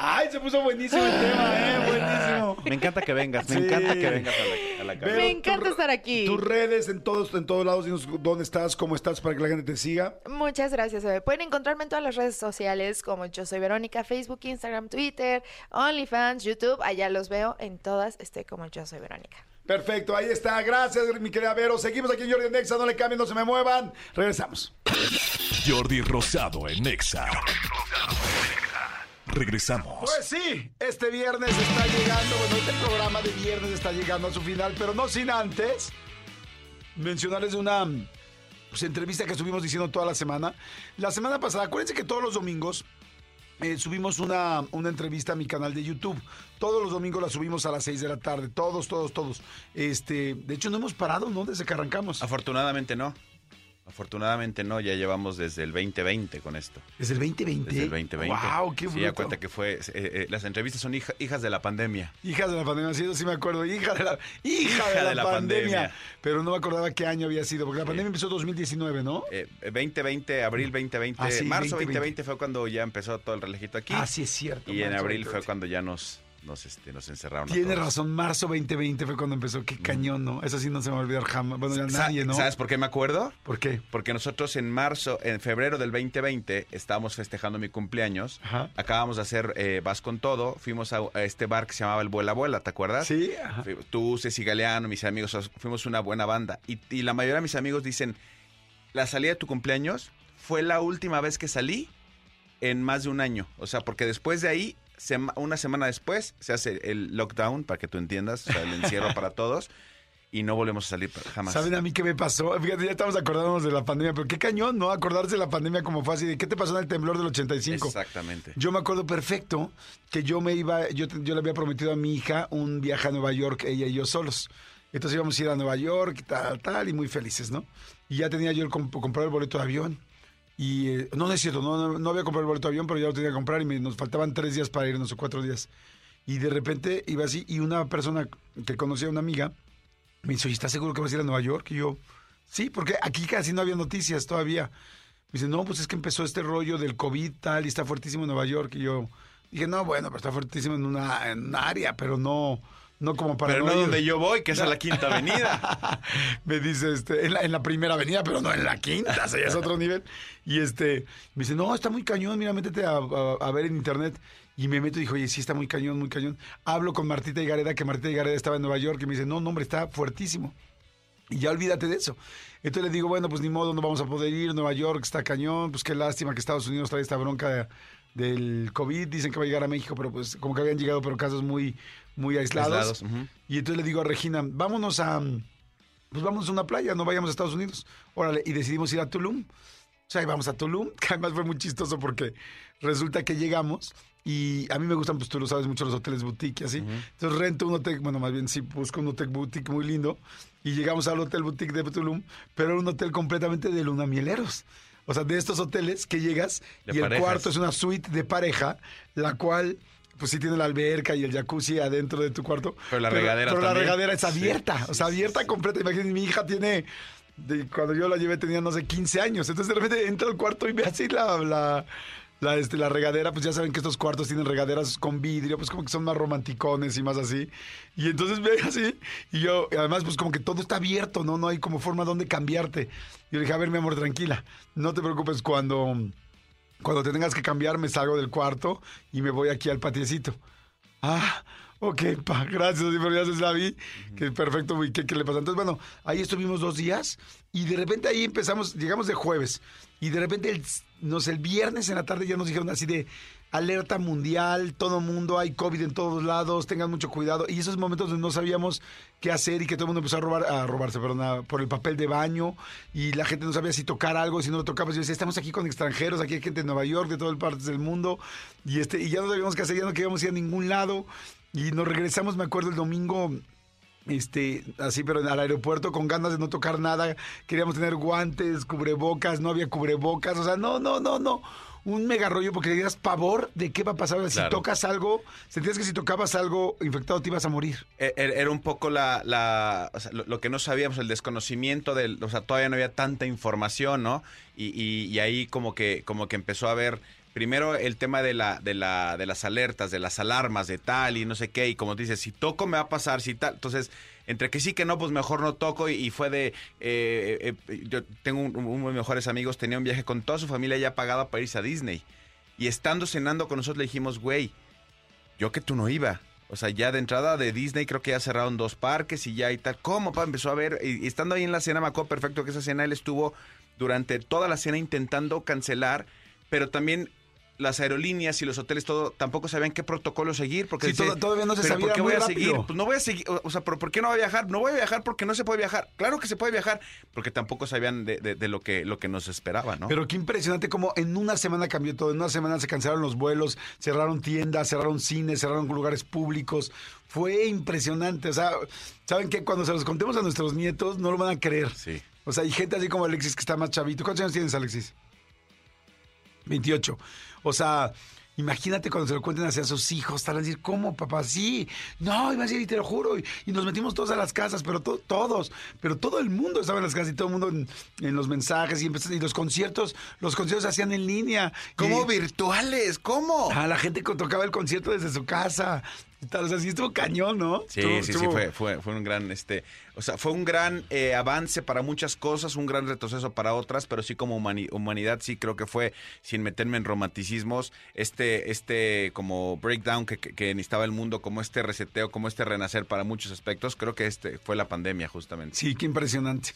Ay, se puso buenísimo el tema, ¿eh? Buenísimo. Me encanta que vengas, me Sí. encanta que vengas a la, a la Me encanta tu- estar aquí. Tus redes en todos, en todos lados, dinos dónde estás, cómo estás para que la gente te siga. Muchas gracias. Pueden encontrarme en todas las redes sociales como yo soy Verónica, Facebook, Instagram, Twitter, OnlyFans, YouTube. Allá los veo en todas, este como yo soy Verónica. Perfecto, ahí está. Gracias, mi querida Vero. Seguimos aquí en Jordi Nexa, no le cambien, no se me muevan. Regresamos. Jordi Rosado en Nexa. Regresamos. Pues sí, este viernes está llegando, bueno, este programa de viernes está llegando a su final, pero no sin antes mencionarles una pues, entrevista que estuvimos diciendo toda la semana. La semana pasada, acuérdense que todos los domingos eh, subimos una, una entrevista a mi canal de YouTube. Todos los domingos la subimos a las 6 de la tarde. Todos, todos, todos. Este, de hecho, no hemos parado, ¿no? Desde que arrancamos. Afortunadamente no. Afortunadamente no, ya llevamos desde el 2020 con esto. ¿Desde el 2020? Desde el 2020. ¡Wow! ¡Qué Sí, bruto! da cuenta que fue. eh, eh, las entrevistas son hija- hijas de la pandemia. Hijas de la pandemia, sí, eso sí me acuerdo. Hija de la, (laughs) hija Hija de la, de la pandemia. pandemia. Pero no me acordaba qué año había sido, porque la pandemia empezó en 2019, ¿no? Eh, 2020, abril 2020, Ah, sí, marzo 2020. 2020 fue cuando ya empezó todo el relajito aquí. Ah, sí, es cierto. Y en abril 2020. fue cuando ya nos, nos, este, nos encerraron. todos. razón, marzo 2020 fue cuando empezó. Qué cañón, ¿no? Eso sí no se me va a olvidar jamás. Bueno, ya nadie, ¿no? ¿Sabes por qué me acuerdo? ¿Por qué? Porque nosotros en marzo, en febrero del 2020, estábamos festejando mi cumpleaños. Ajá. Acabamos de hacer eh, Vas con Todo. Fuimos a, a este bar que se llamaba El Vuela Vuela, ¿te acuerdas? Sí, ajá. Tú, Ceci Galeano, mis amigos, fuimos una buena banda. Y, y la mayoría de mis amigos dicen, la salida de tu cumpleaños fue la última vez que salí en más de un año. O sea, porque después de ahí, sema- una semana después, se hace el lockdown, para que tú entiendas, o sea, el encierro para todos. Y no volvemos a salir jamás. ¿Saben a mí qué me pasó? Fíjate, ya estamos acordándonos de la pandemia, pero qué cañón, ¿no? Acordarse de la pandemia como fue así. ¿De qué te pasó en el temblor del 85? Exactamente. Yo me acuerdo perfecto que yo me iba, yo, yo le había prometido a mi hija un viaje a Nueva York, ella y yo solos. Entonces íbamos a ir a Nueva York y tal, tal, y muy felices, ¿no? Y ya tenía yo el comp- el boleto de avión. Y eh, no, no es cierto, no, no, había comprado el boleto de avión, pero ya lo tenía que comprar y me, nos faltaban tres días para irnos o cuatro días. Y de repente iba así y una persona que conocía a una amiga me dice, oye, ¿estás seguro que vas a ir a Nueva York? Y yo, sí, porque aquí casi no había noticias todavía. Me dice, no, pues es que empezó este rollo del COVID tal y está fuertísimo en Nueva York. Y yo dije, no, bueno, pero está fuertísimo en una, en un área, pero no, no como para Pero no donde yo voy, que es a la Quinta Avenida. (laughs) me dice, este, en la, en la primera avenida, pero no en la quinta, o sea, ya es otro nivel. Y este, me dice, no, está muy cañón, mira, métete a, a- a ver en internet. Y me meto y dijo, oye, sí, está muy cañón, muy cañón. Hablo con Martita Higareda, que Martita Higareda estaba en Nueva York, y me dice, no, no, hombre, está fuertísimo. Y ya olvídate de eso. Entonces le digo, bueno, pues ni modo, no vamos a poder ir. Nueva York está cañón. Pues qué lástima que Estados Unidos trae esta bronca de- del COVID. Dicen que va a llegar a México, pero pues como que habían llegado, pero casos muy, muy aislados. Y entonces le digo a Regina, vámonos a, pues vámonos a una playa, no vayamos a Estados Unidos. Órale, y decidimos ir a Tulum. O sea, íbamos a Tulum, (laughs) que además fue muy chistoso porque resulta que llegamos y a mí me gustan, pues tú lo sabes, mucho los hoteles boutique y así. Entonces rento un hotel, bueno, más bien sí, busco un hotel boutique muy lindo y llegamos al hotel boutique de Tulum, pero era un hotel completamente de lunamieleros. O sea, de estos hoteles que llegas De y el cuarto es una suite de pareja, la cual pues sí tiene la alberca y el jacuzzi adentro de tu cuarto. Pero la regadera Pero la regadera es Sí, abierta, o sea, abierta completa. Imagínense, mi hija tiene, de, cuando yo la llevé tenía, no sé, 15 años. Entonces de repente entra al cuarto y ve así la, la, la, este, la regadera. Pues ya saben que estos cuartos tienen regaderas con vidrio, pues como que son más romanticones y más así. Y entonces ve así, y yo, y además pues como que todo está abierto, ¿no? No hay como forma donde cambiarte. Y yo le dije, a ver, mi amor, tranquila, no te preocupes cuando... Cuando te tengas que cambiar, me salgo del cuarto y me voy aquí al patiecito. Ah, ok, pa, gracias, pero ya se vi. Que perfecto, ¿qué, le pasa? Entonces, bueno, ahí estuvimos dos días y de repente ahí empezamos, llegamos de jueves y de repente, el, el viernes en la tarde ya nos dijeron así de alerta mundial, todo mundo, hay COVID en todos lados, tengan mucho cuidado. Y esos momentos donde no sabíamos qué hacer y que todo el mundo empezó a robar, a robarse, perdón, a- por el papel de baño y la gente no sabía si tocar algo, si no lo tocaba. Yo decía, estamos aquí con extranjeros, aquí hay gente de Nueva York, de todas partes del mundo y, este, y ya no sabíamos qué hacer, ya no queríamos ir a ningún lado y nos regresamos, me acuerdo, el domingo este, así, pero al aeropuerto con ganas de no tocar nada. Queríamos tener guantes, cubrebocas, no había cubrebocas. O sea, no, no, no, no. Un mega rollo porque tenías pavor de qué va a pasar. Si Claro. tocas algo, sentías que si tocabas algo infectado te ibas a morir. E- e- Era un poco la, la- o sea, lo, lo que no sabíamos, el desconocimiento del, o sea, todavía no había tanta información, ¿no? Y, y- y ahí como que, como que empezó a haber primero el tema de la, de la, de las alertas, de las alarmas, de tal y no sé qué, y como dices, si toco me va a pasar, si tal, entonces entre que sí que no, pues mejor no toco y, fue de, eh, eh, yo tengo un- uno de mis mejores amigos, tenía un viaje con toda su familia ya pagada para irse a Disney y estando cenando con nosotros le dijimos, güey, yo que tú no iba. O sea, ya de entrada de Disney creo que ya cerraron dos parques y ya y tal. ¿Cómo, pa? Empezó a ver, y, y estando ahí en la cena, me acuerdo perfecto que esa cena él estuvo durante toda la cena intentando cancelar, pero también las aerolíneas y los hoteles todo tampoco sabían qué protocolo seguir porque Sí, todo- todavía no se "¿Pero sabía, ¿por qué voy a rápido". seguir? Pues no voy a seguir, o sea, ¿pero por qué no voy a viajar? No voy a viajar porque no se puede viajar. Claro que se puede viajar, porque tampoco sabían de, de- de lo que lo que nos esperaba, ¿no? Pero qué impresionante como en una semana cambió todo. En una semana se cancelaron los vuelos, cerraron tiendas, cerraron cines, cerraron lugares públicos. Fue impresionante. O sea, ¿saben qué? Cuando se los contemos a nuestros nietos, no lo van a creer. Sí. O sea, hay gente así como Alexis que está más chavito. ¿Cuántos años tienes, Alexis? 28. O sea, imagínate cuando se lo cuenten hacia sus hijos, estarán a decir, ¿cómo, papá? Sí, no, iba a decir, y te lo juro. Y, y nos metimos todos a las casas, pero to- todos, pero todo el mundo estaba en las casas y todo el mundo en, en los mensajes y, empezó- y los conciertos, los conciertos se hacían en línea. ¿Cómo Y- virtuales? ¿Cómo? Ah, la gente tocaba el concierto desde su casa. Y tal, o sea, sí estuvo cañón, ¿no? Sí, Estuvo- sí, sí, fue, fue, fue un gran, este, o sea, fue un gran eh, avance para muchas cosas, un gran retroceso para otras, pero sí como humani- humanidad, sí creo que fue, sin meterme en romanticismos, este, este como breakdown que, que, que necesitaba el mundo, como este reseteo, como este renacer para muchos aspectos, creo que este fue la pandemia justamente. Sí, qué impresionante.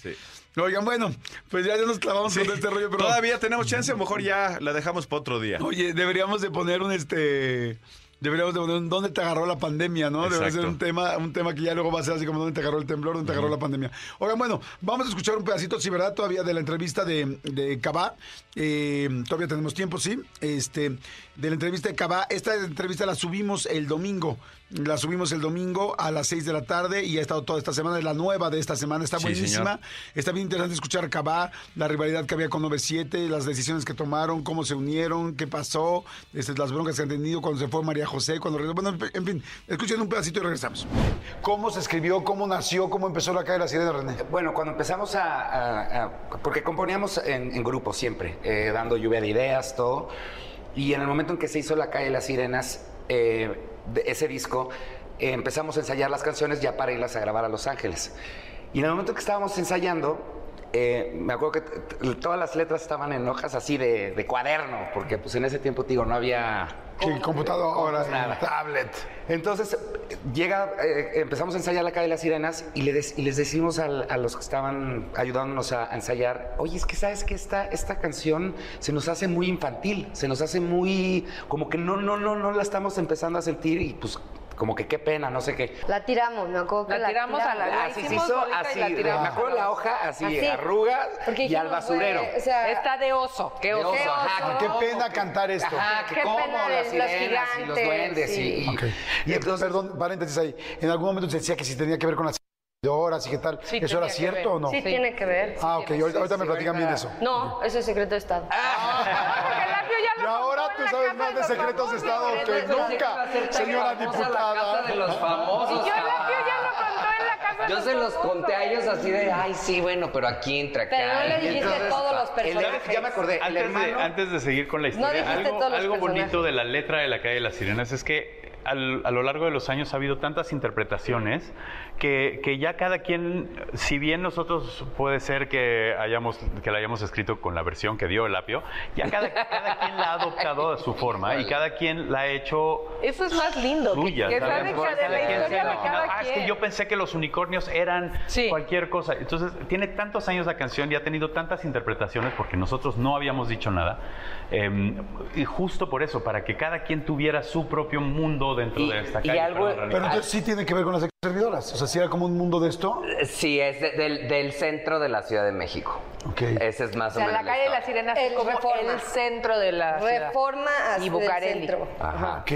Oigan, bueno, pues ya, ya nos clavamos con este rollo, pero... Todavía tenemos chance, a lo mejor ya la dejamos para otro día. Oye, deberíamos de poner un este. Deberíamos de poner dónde te agarró la pandemia, ¿no? Debe ser un tema, un tema que ya luego va a ser así como dónde te agarró el temblor, dónde te agarró la pandemia. Oigan, bueno, vamos a escuchar un pedacito, sí, ¿verdad? Todavía de la entrevista de, de Cabá. Eh, todavía tenemos tiempo, sí. Este, de la entrevista de Cabá. Esta entrevista la subimos el domingo. La subimos el domingo a las 6 de la tarde y ha estado toda esta semana. Es la nueva de esta semana. Está Sí, buenísima. señor. Está bien interesante escuchar a Cabá, la rivalidad que había con 9-7, las decisiones que tomaron, cómo se unieron, qué pasó, este, las broncas que han tenido cuando se fue María José, cuando regresó. Bueno, en fin, escuchen un pedacito y regresamos. ¿Cómo se escribió, cómo nació, cómo empezó la calle de la sirena, René? Bueno, cuando empezamos a... a- a- porque componíamos en, en grupo siempre, eh, dando lluvia de ideas, todo. Y en el momento en que se hizo La calle de las sirenas, eh, de ese disco, eh, empezamos a ensayar las canciones ya para irlas a grabar a Los Ángeles. Y en el momento que estábamos ensayando, eh, me acuerdo que todas las letras estaban en hojas así de, de cuaderno, porque pues en ese tiempo, digo, no había... Sí, computadora, nada. tablet. Entonces, llega, eh, empezamos a ensayar la calle de las sirenas y, le des- y les decimos al- a los que estaban ayudándonos a, a ensayar, oye, es que sabes que esta, esta canción se nos hace muy infantil, se nos hace muy, como que no, no, no, no la estamos empezando a sentir y pues como que qué pena, no sé qué. La tiramos, me acuerdo que La tiramos a la- la Así se hicimos hizo, bolita y así, la tiramos. me acuerdo la hoja así, Así. arrugas Porque y al basurero. güey, o sea, Está de oso. Qué De oso. oso, ajá, Qué pena cantar esto. Ajá, que Qué como pena de las los sirenas y los gigantes, duendes y- sí. y, Ok. Y entonces, perdón, paréntesis ahí. En algún momento se decía que si tenía que ver con las de horas y qué tal. Sí, ¿Eso era cierto ver. o no? sí, tiene que ver. Ah, ok. ahorita, ahorita me platican bien eso. No, eso es secreto de Estado. (laughs) Porque Y ahora tú la sabes más de secretos de Estado que nunca, señora diputada. Y yo Lapio ya lo contó en la casa de Yo se los conté a ellos así de, ay, sí, bueno, pero aquí entra acá. Pero no le dijiste todos los personajes. ya me acordé, el Antes de, hermano... antes de seguir con la historia, algo, bonito de la letra de La calle de las sirenas es que al- a lo largo de los años ha habido tantas interpretaciones que, que ya cada quien, si bien nosotros puede ser que hayamos que la hayamos escrito con la versión que dio el apio, ya cada, cada quien la ha adoptado a su forma y cada quien la ha hecho Eso es más lindo. que- suya. Que, que de la historia de cada Ah, es que yo pensé que los unicornios eran Sí. cualquier cosa. Entonces, tiene tantos años la canción y ha tenido tantas interpretaciones porque nosotros no habíamos dicho nada. Eh, y justo por eso, para que cada quien tuviera su propio mundo dentro Y- de esta y calle. algo-. Pero entonces sí tiene que ver con las servidoras. O sea, si era como un mundo de esto. Sí, es de- del, del centro de la Ciudad de México. Ok. Ese es más O sea, o menos la calle de las historia. sirenas es El como Reforma. el centro de la ciudad. Reforma hacia y Bucareli. centro. Ajá. Ok.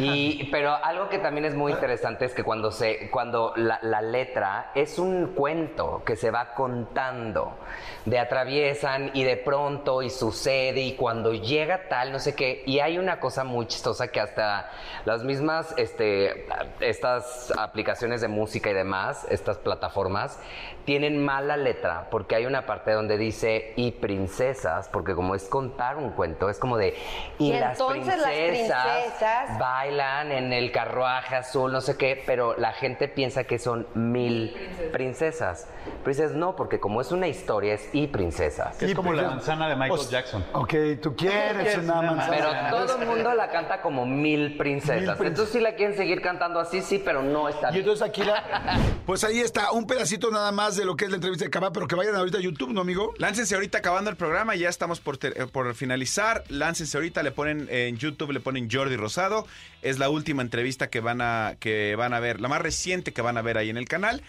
Y, pero algo que también es muy interesante es que cuando se, cuando la, la letra es un cuento que se va contando, de atraviesan y de pronto y sucede y cuando llega tal, no sé qué, y hay una cosa muy chistosa que hasta las mismas, este, estas aplicaciones de música y demás, estas plataformas, tienen mala letra porque hay una parte donde dice y princesas, porque como es contar un cuento, es como de y, Y las entonces las princesas princesas- bailan en el carruaje azul, no sé qué, pero la gente piensa que son mil princesas. Princesas no, porque como es una historia es y princesas. es como la manzana de Michael Os- Jackson. Ok, tú (laughs) quieres una manzana. Pero todo el mundo la canta como mil princesas. Entonces si la quieren seguir cantando así, sí, pero no está Y bien. La... Pues ahí está, un pedacito nada más de lo que es la entrevista de Cabá, pero que vayan ahorita a YouTube, ¿no, amigo? Láncense ahorita acabando el programa, ya estamos por, ter- eh, por finalizar. Láncense ahorita, le ponen en YouTube, le ponen Jordi Rosado. Es la última entrevista que van a, que van a ver, la más reciente que van a ver ahí en el canal.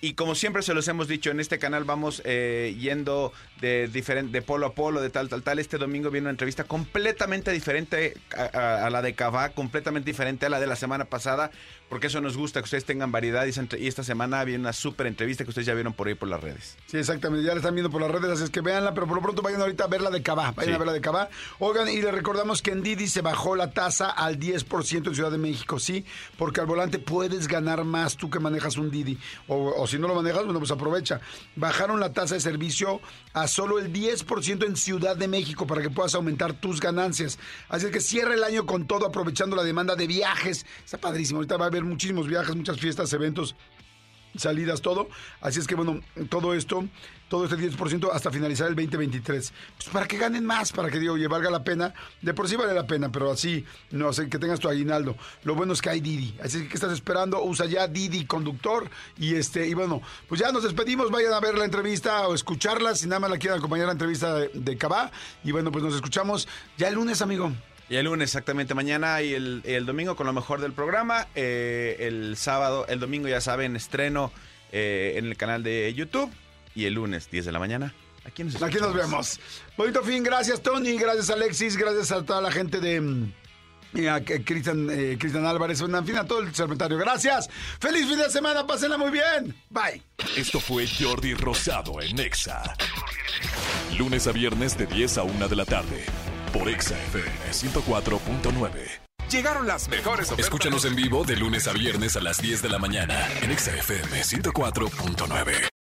Y como siempre se los hemos dicho, en este canal vamos eh, yendo de, diferente, de polo a polo, de tal, tal, tal. Este domingo viene una entrevista completamente diferente a, a- a la de Cava, completamente diferente a la de la semana pasada, porque eso nos gusta, que ustedes tengan variedad. Y, esta semana viene una súper entrevista que ustedes ya vieron por ahí por las redes. Sí, exactamente, ya la están viendo por las redes, así es que véanla, pero por lo pronto vayan ahorita a ver la de Cabá, vayan Sí. a ver la de Cabá. Oigan, y les recordamos que en Didi se bajó la tasa al 10% en Ciudad de México, ¿sí? Porque al volante puedes ganar más tú que manejas un Didi. O, o si no lo manejas, bueno, pues aprovecha. Bajaron la tasa de servicio a solo el 10% en Ciudad de México para que puedas aumentar tus ganancias. Así que cierra el año con todo, aprovechando la demanda de viajes. Está padrísimo, ahorita va a haber muchísimos viajes, muchas fiestas, eventos salidas, todo. Así es que, bueno, todo esto, todo este 10% hasta finalizar el 2023. Pues para que ganen más, para que, digo, oye, valga la pena. De por sí vale la pena, pero así, no sé, que tengas tu aguinaldo. Lo bueno es que hay Didi. Así que, ¿qué estás esperando? Usa ya Didi Conductor. Y este, y bueno, pues ya nos despedimos. Vayan a ver la entrevista o escucharla. Si nada más la quieren acompañar la entrevista de, de Cabá. Y bueno, pues nos escuchamos ya el lunes, amigo. Y el lunes, exactamente, mañana y el, el domingo con lo mejor del programa. Eh, el sábado, el domingo, ya saben, estreno eh, en el canal de YouTube. Y el lunes, 10 de la mañana, aquí nos Aquí nos vemos. Bonito fin, gracias Tony, gracias Alexis, gracias a toda la gente de mm, y a que- Cristian eh, Cristian Álvarez, en fin, a todo el serpentario. Gracias. Feliz fin de semana, pásenla muy bien. Bye. Esto fue Jordi Rosado en Exa. Lunes a viernes de 10 a 1 de la tarde. Por Exa FM 104.9. Llegaron las mejores ofertas. Escúchanos en vivo de lunes a viernes a las 10 de la mañana en Exa FM 104.9.